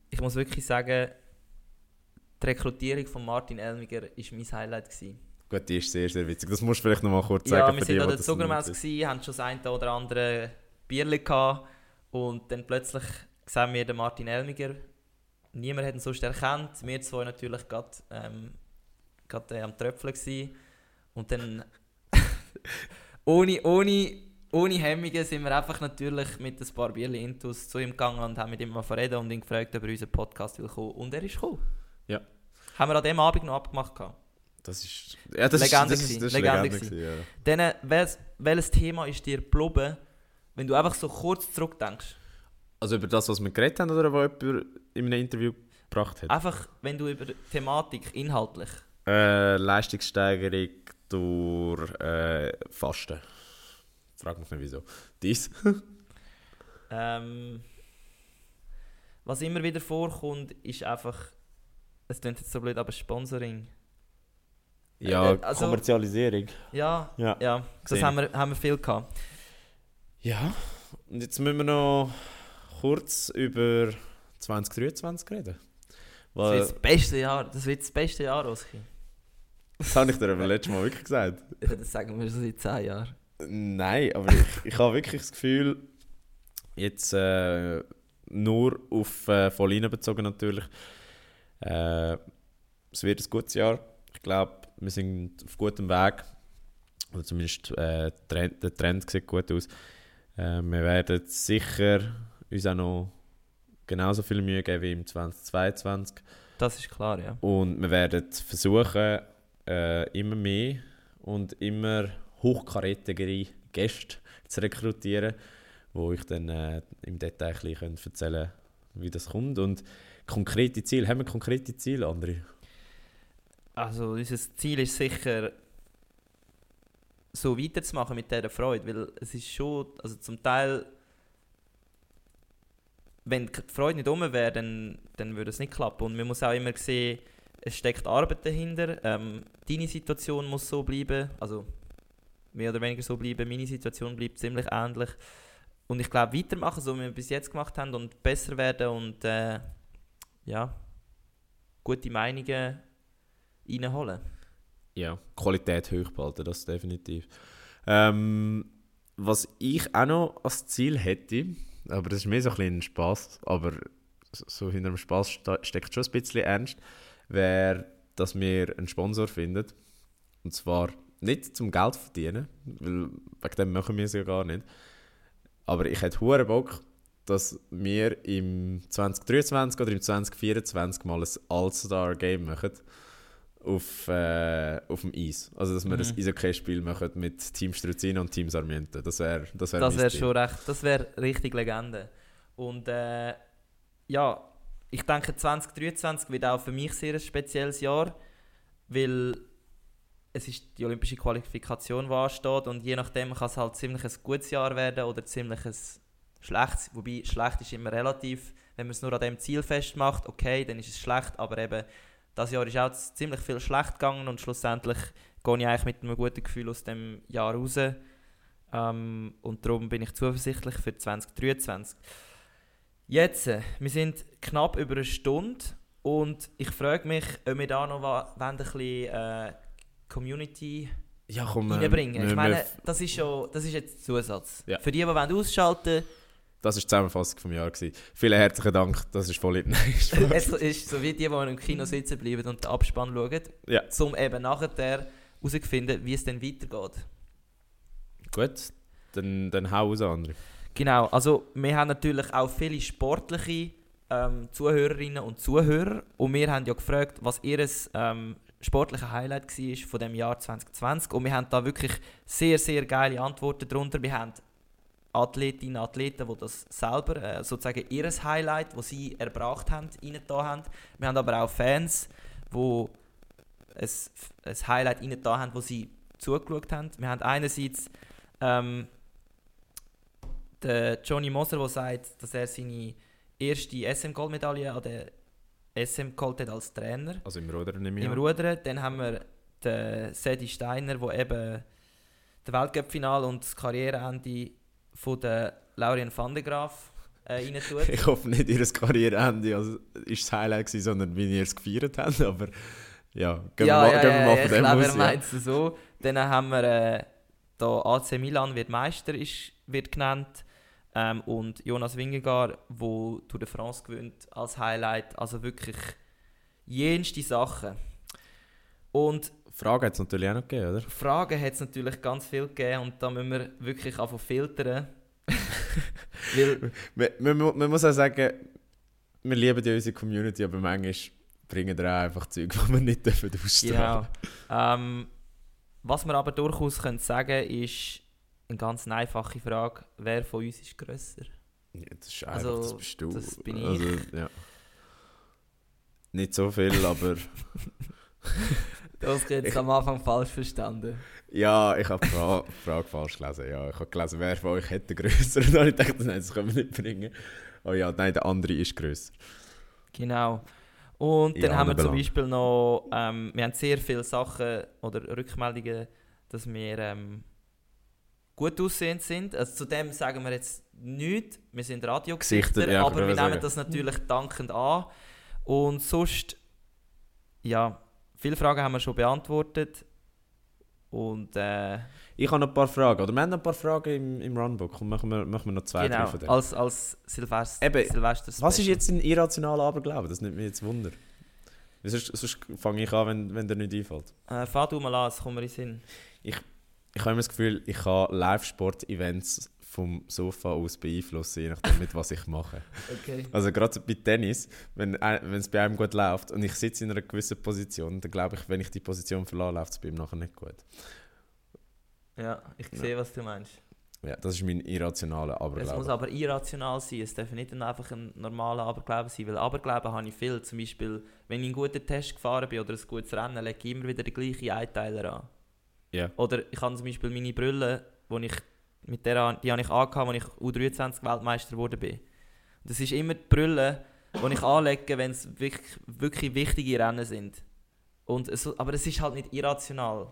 ich muss wirklich sagen, die Rekrutierung von Martin Elmiger war mein Highlight. Gewesen. Gut, die ist sehr, sehr witzig. Das musst du vielleicht noch mal kurz sagen. Ja, wir die, an der gewesen, haben schon das eine oder andere Bierchen gehabt und dann plötzlich sehen wir den Martin Elmiger. Niemand hat ihn sonst erkannt. Wir zwei natürlich gerade ähm, grad, äh, am Tröpfeln gewesen. Und dann ohne, ohne, ohne Hemmungen sind wir einfach natürlich mit ein paar Bierchen Intus zu ihm gegangen und haben mit ihm mal verredet und ihn gefragt, ob er unseren Podcast will kommen. Und er ist gekommen. Ja. Haben wir an dem Abend noch abgemacht gehabt. Das ist. Ja, das Legende ist, das ist, gewesen, das ist Legende Legende. gewesen, ja. Dann, welches, welches Thema ist dir geblieben, wenn du einfach so kurz zurückdenkst? Also über das, was wir geredet haben oder was jemand in einem Interview gebracht hat? Einfach, wenn du über Thematik inhaltlich. Äh, Leistungssteigerung durch äh, Fasten. Frag mich nicht wieso. Dies? Ähm, was immer wieder vorkommt, ist einfach, es klingt jetzt so blöd, aber Sponsoring. Ja, Äh, also- Kommerzialisierung. Ja, Ja. ja, das haben wir, haben wir viel gehabt. Ja. Und jetzt müssen wir noch kurz über 2023 reden. Das Weil, wird das beste Jahr, das wird das beste Jahr, Oski. das habe ich dir aber letztes Mal wirklich gesagt. Ja, das sagen wir schon seit 10 Jahren. Nein, aber ich, ich habe wirklich das Gefühl, jetzt äh, nur auf äh, Volline bezogen natürlich, äh, es wird ein gutes Jahr. Ich glaube, wir sind auf gutem Weg. Oder zumindest äh, Trend, der Trend sieht gut aus. Äh, wir werden sicher uns auch noch genauso viel Mühe geben wie im 2022. Das ist klar, ja. Und wir werden versuchen, äh, immer mehr und immer hochkarätigere Gäste zu rekrutieren, wo ich dann äh, im Detail ein bisschen erzählen kann, wie das kommt. Und konkrete Ziele, haben wir konkrete Ziele, André? Also unser Ziel ist sicher, so weiterzumachen mit dieser Freude, weil es ist schon, also zum Teil, wenn die Freude nicht um wäre, dann, dann würde es nicht klappen. Und man muss auch immer sehen, es steckt Arbeit dahinter. Ähm, deine Situation muss so bleiben, also mehr oder weniger so bleiben. Meine Situation bleibt ziemlich ähnlich. Und ich glaube, weitermachen, so wie wir bis jetzt gemacht haben und besser werden und äh, ja, gute Meinungen reinholen. Ja, Qualität hoch behalten, das definitiv. Ähm, was ich auch noch als Ziel hätte, aber das ist mehr so ein bisschen Spaß, aber so- hinter dem Spaß ste steckt schon ein bisschen ernst, wäre, dass wir einen Sponsor finden. Und zwar nicht zum Geld verdienen, weil wegen dem machen wir es ja gar nicht. Aber ich hätte hohen Bock, dass wir im 2023 oder im 2024 mal ein All-Star-Game machen auf, äh, auf dem Eis. Also, dass wir Mhm. ein Eishockey-Spiel machen mit Team Struzino und Team Sarmiento. Das wäre das wär Das wäre schon recht, das wäre richtig Legende. Und äh, ja, ich denke 2023 wird auch für mich sehr ein spezielles Jahr, weil es ist die olympische Qualifikation, die ansteht und je nachdem kann es halt ziemlich ein gutes Jahr werden oder ziemlich ein schlechtes, wobei schlecht ist immer relativ, wenn man es nur an dem Ziel festmacht, okay, dann ist es schlecht, aber eben das Jahr ist auch ziemlich viel schlecht gegangen und schlussendlich gehe ich eigentlich mit einem guten Gefühl aus dem Jahr raus. Ähm, und darum bin ich zuversichtlich für 2023. Jetzt, äh, wir sind knapp über eine Stunde und ich frage mich, ob wir da noch wa- wollen, ein bisschen äh, Community Ja, komm, reinbringen. wir- Ich meine, das ist, schon, das ist jetzt Zusatz. Ja. Für die, die wollen ausschalten das war die Zusammenfassung vom Jahr. Gewesen. Vielen herzlichen Dank, das ist voll wollen, es ist so wie die, die im Kino sitzen bleiben und den Abspann schauen, Ja. um eben nachher herauszufinden, wie es dann weitergeht. Gut, dann, dann hau raus, André. Genau, also wir haben natürlich auch viele sportliche ähm, Zuhörerinnen und Zuhörer und wir haben ja gefragt, was ihr ähm, sportliches Highlight war von dem Jahr 2020 und wir haben da wirklich sehr, sehr geile Antworten darunter. Wir haben Athletinnen und Athleten, die das selber, äh, sozusagen ihr Highlight, das sie erbracht haben, reingetan haben. Wir haben aber auch Fans, die ein, ein Highlight reingetan haben, wo sie zugeschaut haben. Wir haben einerseits ähm, den Johnny Moser, der sagt, dass er seine erste SM-Goldmedaille an der SM geholt hat als Trainer. Also im Rudern nehme ich Im. Rudern. Dann haben wir den Sedi Steiner, der eben das Weltcup-Final und das Karriereende von der Laurien van de Graaf äh, rein tut. Ich hoffe nicht, ihr Karriereende also, ist das Highlight gewesen, sondern wie ihr es gefeiert habt. Aber ja, gehen ja, wir mal, ja, gehen wir ja, mal ja, von dem glaube, aus. er Ja. meint es so. Dann haben wir äh, da AC Milan wird Meister ist, wird genannt ähm, und Jonas Wingegar, wo Tour de France gewinnt als Highlight. Also wirklich jenste Sachen. Und Frage hat es natürlich auch noch gegeben, oder? Fragen hat es natürlich ganz viel gegeben und da müssen wir wirklich anfangen filtern. Weil, Man, man, man muss auch sagen, wir lieben ja unsere Community, aber manchmal bringen wir auch einfach Zeug, die wir nicht dürfen ausstrahlen genau. Ähm, was wir aber durchaus können sagen ist eine ganz einfache Frage: Wer von uns ist grösser? Ja, das ist einfach, Also, das bist du. das bin ich. Also, ja. Nicht so viel, aber Jetzt am Anfang falsch verstanden. ja, ich habe die Fra Frage falsch gelesen. Ja, ich habe gelesen, wer von euch hätte grösser. Und dann ich gedacht, nein, das können wir nicht bringen. Oh ja, nein, der andere ist grösser. Genau. Und dann haben wir zum. Beispiel noch, ähm, wir haben sehr viele Sachen oder Rückmeldungen, dass wir ähm, gut aussehend sind. Also zu dem sagen wir jetzt nichts. Wir sind Radiogesichter, Gesichter, ja, aber wir nehmen sagen. das natürlich dankend an. Und sonst, ja, viele Fragen haben wir schon beantwortet. Und äh, Ich habe noch ein paar Fragen. Oder wir haben noch ein paar Fragen im, im Runbook. Und machen wir, machen wir noch zwei genau, drei von denen. als, als Silvester, Eben, Silvester Was ist jetzt ein irrationaler Aberglaube? Das nimmt mich jetzt Wunder. Sonst, sonst fange ich an, wenn, wenn dir nicht einfällt. Äh, fahr du mal an, es kommt mir in Sinn. Ich habe immer das Gefühl, ich kann Live-Sport-Events vom Sofa aus beeinflussen, je nachdem, mit was ich mache. Okay. Also gerade bei Tennis, wenn wenn es bei einem gut läuft und ich sitze in einer gewissen Position, dann glaube ich, wenn ich die Position verlasse, läuft es bei ihm nachher nicht gut. Ja, ich sehe, was du meinst. Ja, das ist mein irrationaler Es muss Aberglaube. aber irrational sein. Es darf nicht einfach ein normaler Aberglaube sein, weil Aberglauben habe ich viel. Zum Beispiel, wenn ich einen guten Test gefahren bin oder ein gutes Rennen, lege ich immer wieder den gleichen Einteiler an. Ja. Oder ich habe zum Beispiel meine Brille, wo ich mit der, die habe ich angehabt, als ich U23 Weltmeister geworden bin. Das ist immer die Brille, die ich anlege, wenn es wirklich, wirklich wichtige Rennen sind. Und es, aber es ist halt nicht irrational.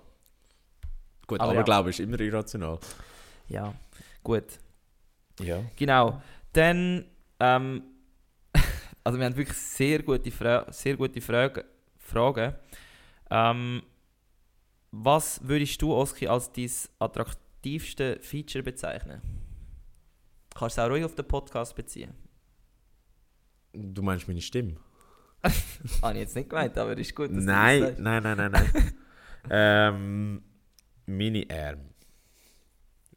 Gut, aber ja. Aberglaube ist immer irrational. Ja, gut. Ja. Genau. Dann, ähm, also wir haben wirklich sehr gute, Fra sehr gute Frage Fragen. Ähm, was würdest du, Oski, als dein attraktivste Feature bezeichnen? Kannst du es auch ruhig auf den Podcast beziehen. Du meinst meine Stimme? Habe ich jetzt nicht gemeint, aber ist gut, dass du Nein, das sagst. nein, nein, nein, nein. ähm, meine Arme.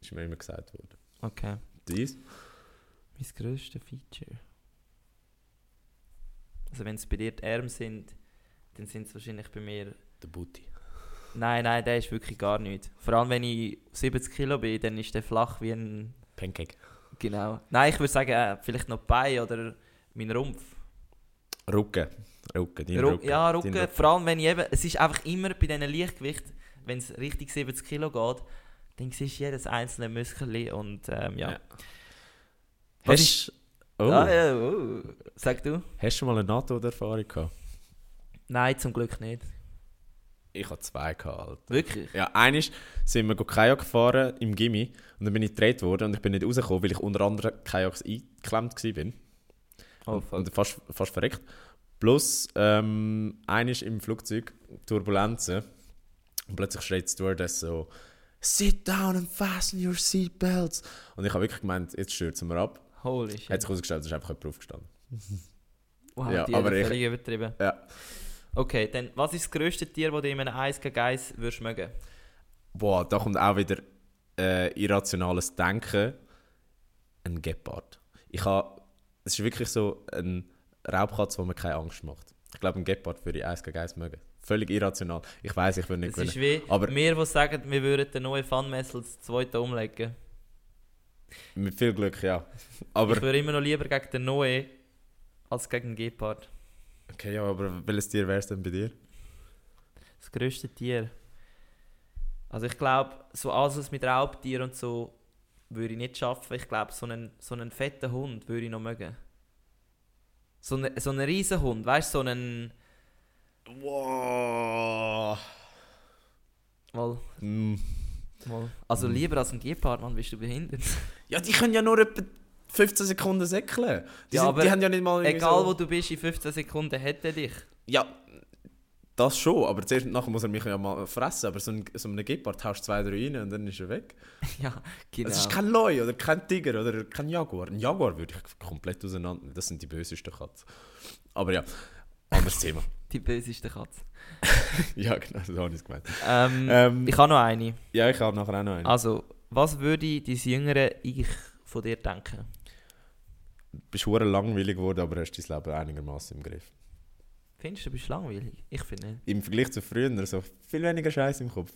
Ist mir immer gesagt worden. Okay. Dies? Mein grösstes Feature? Also wenn es bei dir die Arme sind, dann sind es wahrscheinlich bei mir Der Booty. Nein, nein, der ist wirklich gar nicht. Vor allem wenn ich 70 Kilo bin, dann ist der flach wie ein. Pancake. Genau. Nein, ich würde sagen, äh, vielleicht noch die Beine oder mein Rumpf. Rücken. Rücken, dein Ru- Rücken. Ja, Dein Rücken. Vor allem wenn ich eben. Es ist einfach immer bei diesen Lichtgewicht, wenn es richtig 70 Kilo geht, dann siehst du jedes einzelne Muskel und ähm, ja. Ja. Was Hast, oh, Ah, ja, oh. Sag du? hast du schon mal eine NATO-Erfahrung gehabt? Nein, zum Glück nicht. Ich hatte zwei gehabt, Alter. Wirklich? Ja, eines sind wir Kajak gefahren im Gimmi und dann bin ich gedreht worden und ich bin nicht rausgekommen, weil ich unter anderem Kajaks eingeklemmt war. Oh, und, fuck. und fast, fast verreckt. Plus, ähm, eines im Flugzeug, Turbulenzen. Und plötzlich schreit die Stewardess so, Sit down and fasten your seatbelts. Und ich habe wirklich gemeint, jetzt stürzen wir ab. Holy shit. Hat sich herausgestellt, es ist einfach jemand aufgestanden. wow, ja, die aber ich- übertrieben. Ja. Okay, dann was ist das grösste Tier, das du in einem 1 gegen 1 würdest mögen? Boah, da kommt auch wieder äh, irrationales Denken. Ein Gepard. Ich habe, es ist wirklich so ein Raubkatz, wo mir keine Angst macht. Ich glaube, ein Gepard würde ich eins gegen eins mögen. Völlig irrational. Ich weiß, ich würde nicht Es ist wie Aber- wir, die sagen, wir würden den neuen Funmessel das zweite umlegen. Mit viel Glück, ja. Aber, ich würde immer noch lieber gegen den Noe als gegen den Gepard. Okay, ja, aber welches Tier wäre es denn bei dir? Das grösste Tier. Also ich glaube, so alles mit Raubtieren und so würde ich nicht schaffen. Ich glaube, so einen, so einen fetten Hund würde ich noch mögen. So, eine, so einen riesen Hund, weißt du, so einen... Wow. Mal, Mm. mal. Also Mm. lieber als ein Gepard, Mann, bist du behindert. Ja, die können ja nur etwa 15 Sekunden säckeln. Die, Ja, sind, die haben ja nicht mal Egal wo du bist, in 15 Sekunden hätte er dich. Ja, das schon, aber zuerst nachher muss er mich ja mal fressen. Aber so ein, so ein Gepard haust zwei, drei rein und dann ist er weg. ja, genau. Es ist kein Leu oder kein Tiger oder kein Jaguar. Ein Jaguar würde ich komplett auseinander. Das sind die bösesten Katzen. Aber ja, anderes Thema. Die böseste Katze. ja, genau, so habe ich es gemeint. Ähm, Ähm, ich habe noch eine. ja, ich habe nachher auch noch einen. Also, was würde dein jüngere Ich von dir denken? Du bist hure langweilig geworden, aber hast dein Leben einigermaßen im Griff. Findest du, du bist langweilig? Ich finde nicht. Im Vergleich zu früher so viel weniger Scheiß im Kopf.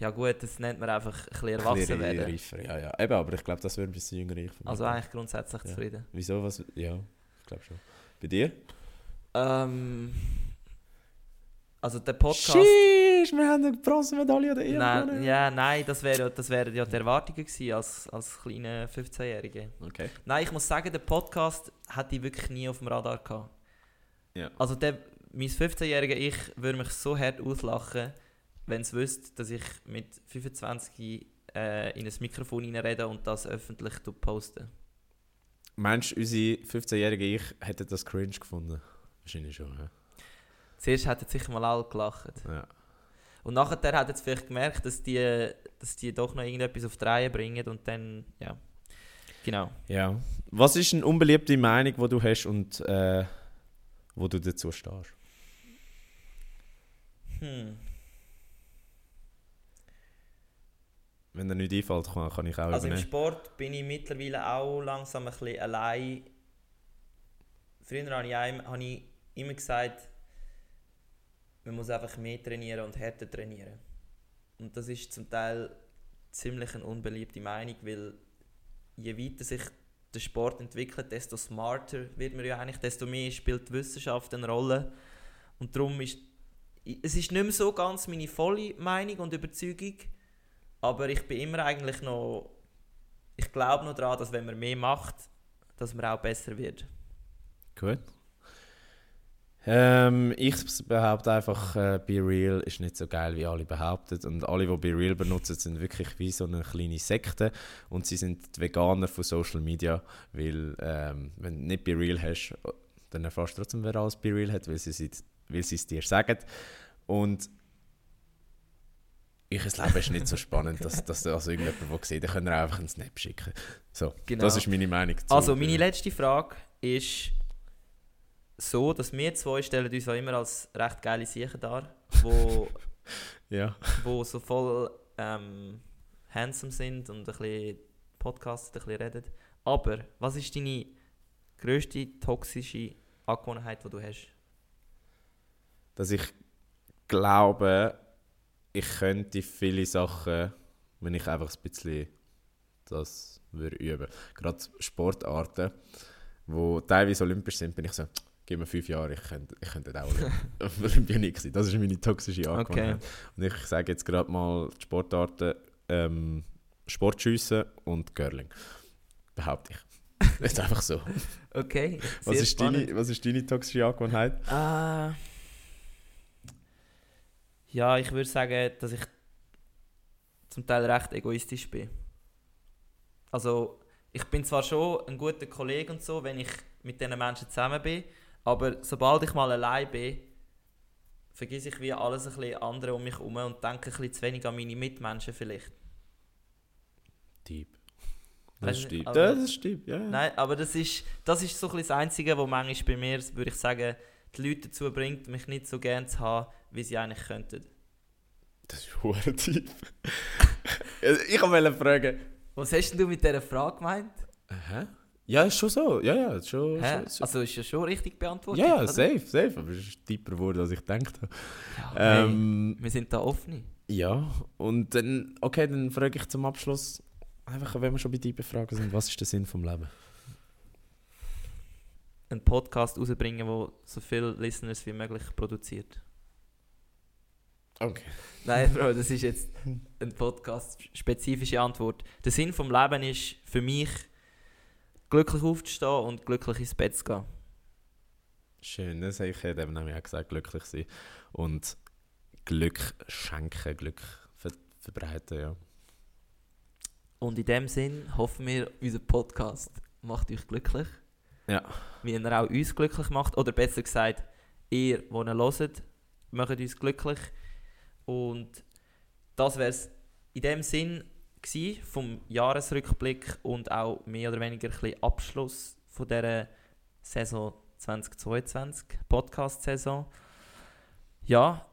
Ja gut, das nennt man einfach ein bisschen erwachsen werden. reifer, ja, ja. Eben, aber ich glaube, das wäre ein bisschen jünger ich. Also eigentlich grundsätzlich Ja. zufrieden. Wieso? Was? Ja, ich glaube schon. Bei dir? Ähm, also der Podcast... Sheesh, wir haben eine Bronzemedaille an der EM Nein, ja, nein, das wären das wär ja die Erwartungen gewesen als, als kleiner 15-Jähriger. Okay. Nein, ich muss sagen, der Podcast hatte ich wirklich nie auf dem Radar gehabt. Ja. Also der, mein 15-jähriger Ich würde mich so hart auslachen, wenn es wüsste, dass ich mit 25 äh, in ein Mikrofon reinrede und das öffentlich poste. Meinst du, unsere 15-jährige Ich hätte das cringe gefunden? Wahrscheinlich schon, ja. Zuerst hätten sicher mal alle gelacht. ja. Und nachher hat es vielleicht gemerkt, dass die, dass die doch noch irgendetwas auf die Reihe bringen und dann, ja. Genau. Ja. Was ist eine unbeliebte Meinung, die du hast und äh, wo du dazu stehst? Hm. Wenn dir nicht einfällt, kann, kann ich auch Also im. Sport bin ich mittlerweile auch langsam ein bisschen allein. Früher habe ich, einem- habe ich immer gesagt, man muss einfach mehr trainieren und härter trainieren. Und das ist zum Teil ziemlich eine unbeliebte Meinung, weil je weiter sich der Sport entwickelt, desto smarter wird man ja eigentlich, desto mehr spielt die Wissenschaft eine Rolle. Und darum ist es ist nicht mehr so ganz meine volle Meinung und Überzeugung, aber ich bin immer eigentlich noch, ich glaube noch daran, dass wenn man mehr macht, dass man auch besser wird. Gut. Ähm, ich behaupte einfach, äh, Be Real ist nicht so geil, wie alle behaupten. Und alle, die Be Real benutzen, sind wirklich wie so eine kleine Sekte. Und sie sind die Veganer von Social Media, weil ähm, wenn du nicht Be Real hast, dann erfährst du trotzdem, wer alles Be Real hat, weil sie es weil sie es dir sagen. Und ich Leben ist nicht so spannend, dass, dass also irgendjemand, der sieht, dann können wir einfach einen Snap schicken. So, Genau. das ist meine Meinung zu Also, meine letzte Frage ist so, dass wir zwei stellen uns auch immer als recht geile Siechen dar, wo, Ja. wo so voll ähm, handsome sind und ein bisschen podcasten, ein bisschen reden. Aber was ist deine grösste toxische Angewohnheit, die du hast? dass ich glaube, ich könnte viele Sachen, wenn ich einfach ein bisschen das würde üben. Gerade Sportarten, wo teilweise olympisch sind, bin ich so, gib mir fünf Jahre, ich könnte, ich könnte auch Olymp- Olympionik sein. Das ist meine toxische Angewohnheit. Und ich sage jetzt gerade mal die Sportarten ähm, Sportschiessen und Curling. Behaupte ich. Das ist einfach so. Okay. Was ist, spannend. deine, was ist deine toxische Angewohnheit? Äh, ja, ich würde sagen, dass ich zum Teil recht egoistisch bin. Also, ich bin zwar schon ein guter Kollege und so, wenn ich mit diesen Menschen zusammen bin, aber sobald ich mal allein bin, vergesse ich wie alles ein bisschen andere um mich herum und denke ein bisschen zu wenig an meine Mitmenschen vielleicht. Deep. Das ist deep. aber- Das ist deep, ja. ja. Nein, aber das ist, das ist so ein bisschen das Einzige, was manchmal bei mir, würde ich sagen, die Leute dazu bringt, mich nicht so gern zu haben, wie sie eigentlich könnten. Das ist hure tief. ich wollte fragen. Was hast denn du mit dieser Frage gemeint? Hä? Ja, ist schon so. Ja, ja, ist schon. Schon, schon. Also ist ja schon richtig beantwortet. ja, ja, safe, safe. Aber es ist tiefer geworden, als ich gedacht habe. Ja, hey, Ähm, wir sind da offen. ja, und dann, okay, dann frage ich zum Abschluss: Einfach, wenn wir schon bei dir befragen sind, was ist der Sinn vom Leben? Einen Podcast rausbringen, der so viele Listeners wie möglich produziert. Okay. Nein, Bro, das ist jetzt eine podcast-spezifische Antwort. Der Sinn vom Leben ist für mich, glücklich aufzustehen und glücklich ins Bett zu gehen. Schön, das habe ich eben auch gesagt, glücklich sein. Und Glück schenken, Glück ver verbreiten, ja. Und in dem Sinn hoffen wir, unser Podcast macht euch glücklich. Ja. Wie er auch uns glücklich macht. Oder besser gesagt, ihr, die ihn hört, macht uns glücklich. Und das wäre es in dem Sinn gewesen, vom Jahresrückblick und auch mehr oder weniger ein bisschen Abschluss von dieser Saison 2022, Podcast-Saison. Ja,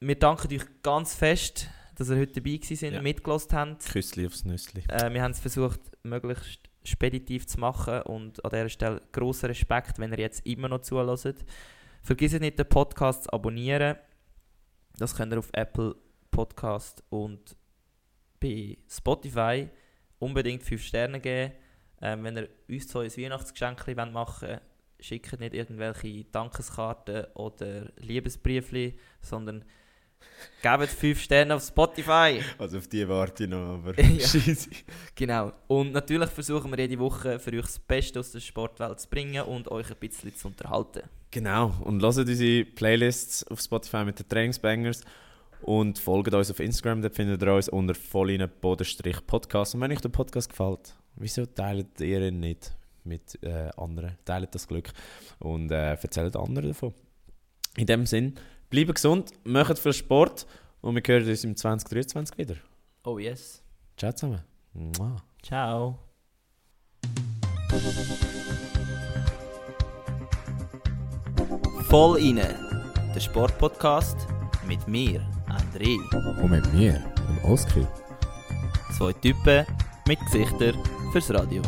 wir danken euch ganz fest, dass ihr heute dabei gewesen sind, Ja. mitgelost habt. Küssli aufs Nüssli. Äh, wir haben es versucht, möglichst speditiv zu machen und an dieser Stelle grossen Respekt, wenn ihr jetzt immer noch zuhört. Vergesst nicht, den Podcast zu abonnieren. Das könnt ihr auf Apple Podcast und bei Spotify unbedingt 5 Sterne geben. Ähm, wenn ihr uns so ein Weihnachtsgeschenk machen wollt, schickt nicht irgendwelche Dankeskarten oder Liebesbriefli, sondern gebt 5 Sterne auf Spotify. Also auf die warte ich noch, aber Ja. scheisse. Genau. Und natürlich versuchen wir jede Woche für euch das Beste aus der Sportwelt zu bringen und euch ein bisschen zu unterhalten. Genau, und hört unsere Playlists auf Spotify mit den Trainingsbangers und folgt uns auf Instagram, dort findet ihr uns unter vollinen Bodenstrich Podcast. Und wenn euch der Podcast gefällt, wieso teilt ihr ihn nicht mit äh, anderen? Teilt das Glück und äh, erzählt anderen davon. In dem Sinn, bleibt gesund, macht viel Sport und wir hören uns im 2023 wieder. Oh yes. Ciao zusammen. Mua. Ciao. Voll inne, der Sportpodcast mit mir, André. Und mit mir, dem Oskar. Zwei Typen mit Gesichtern fürs Radio.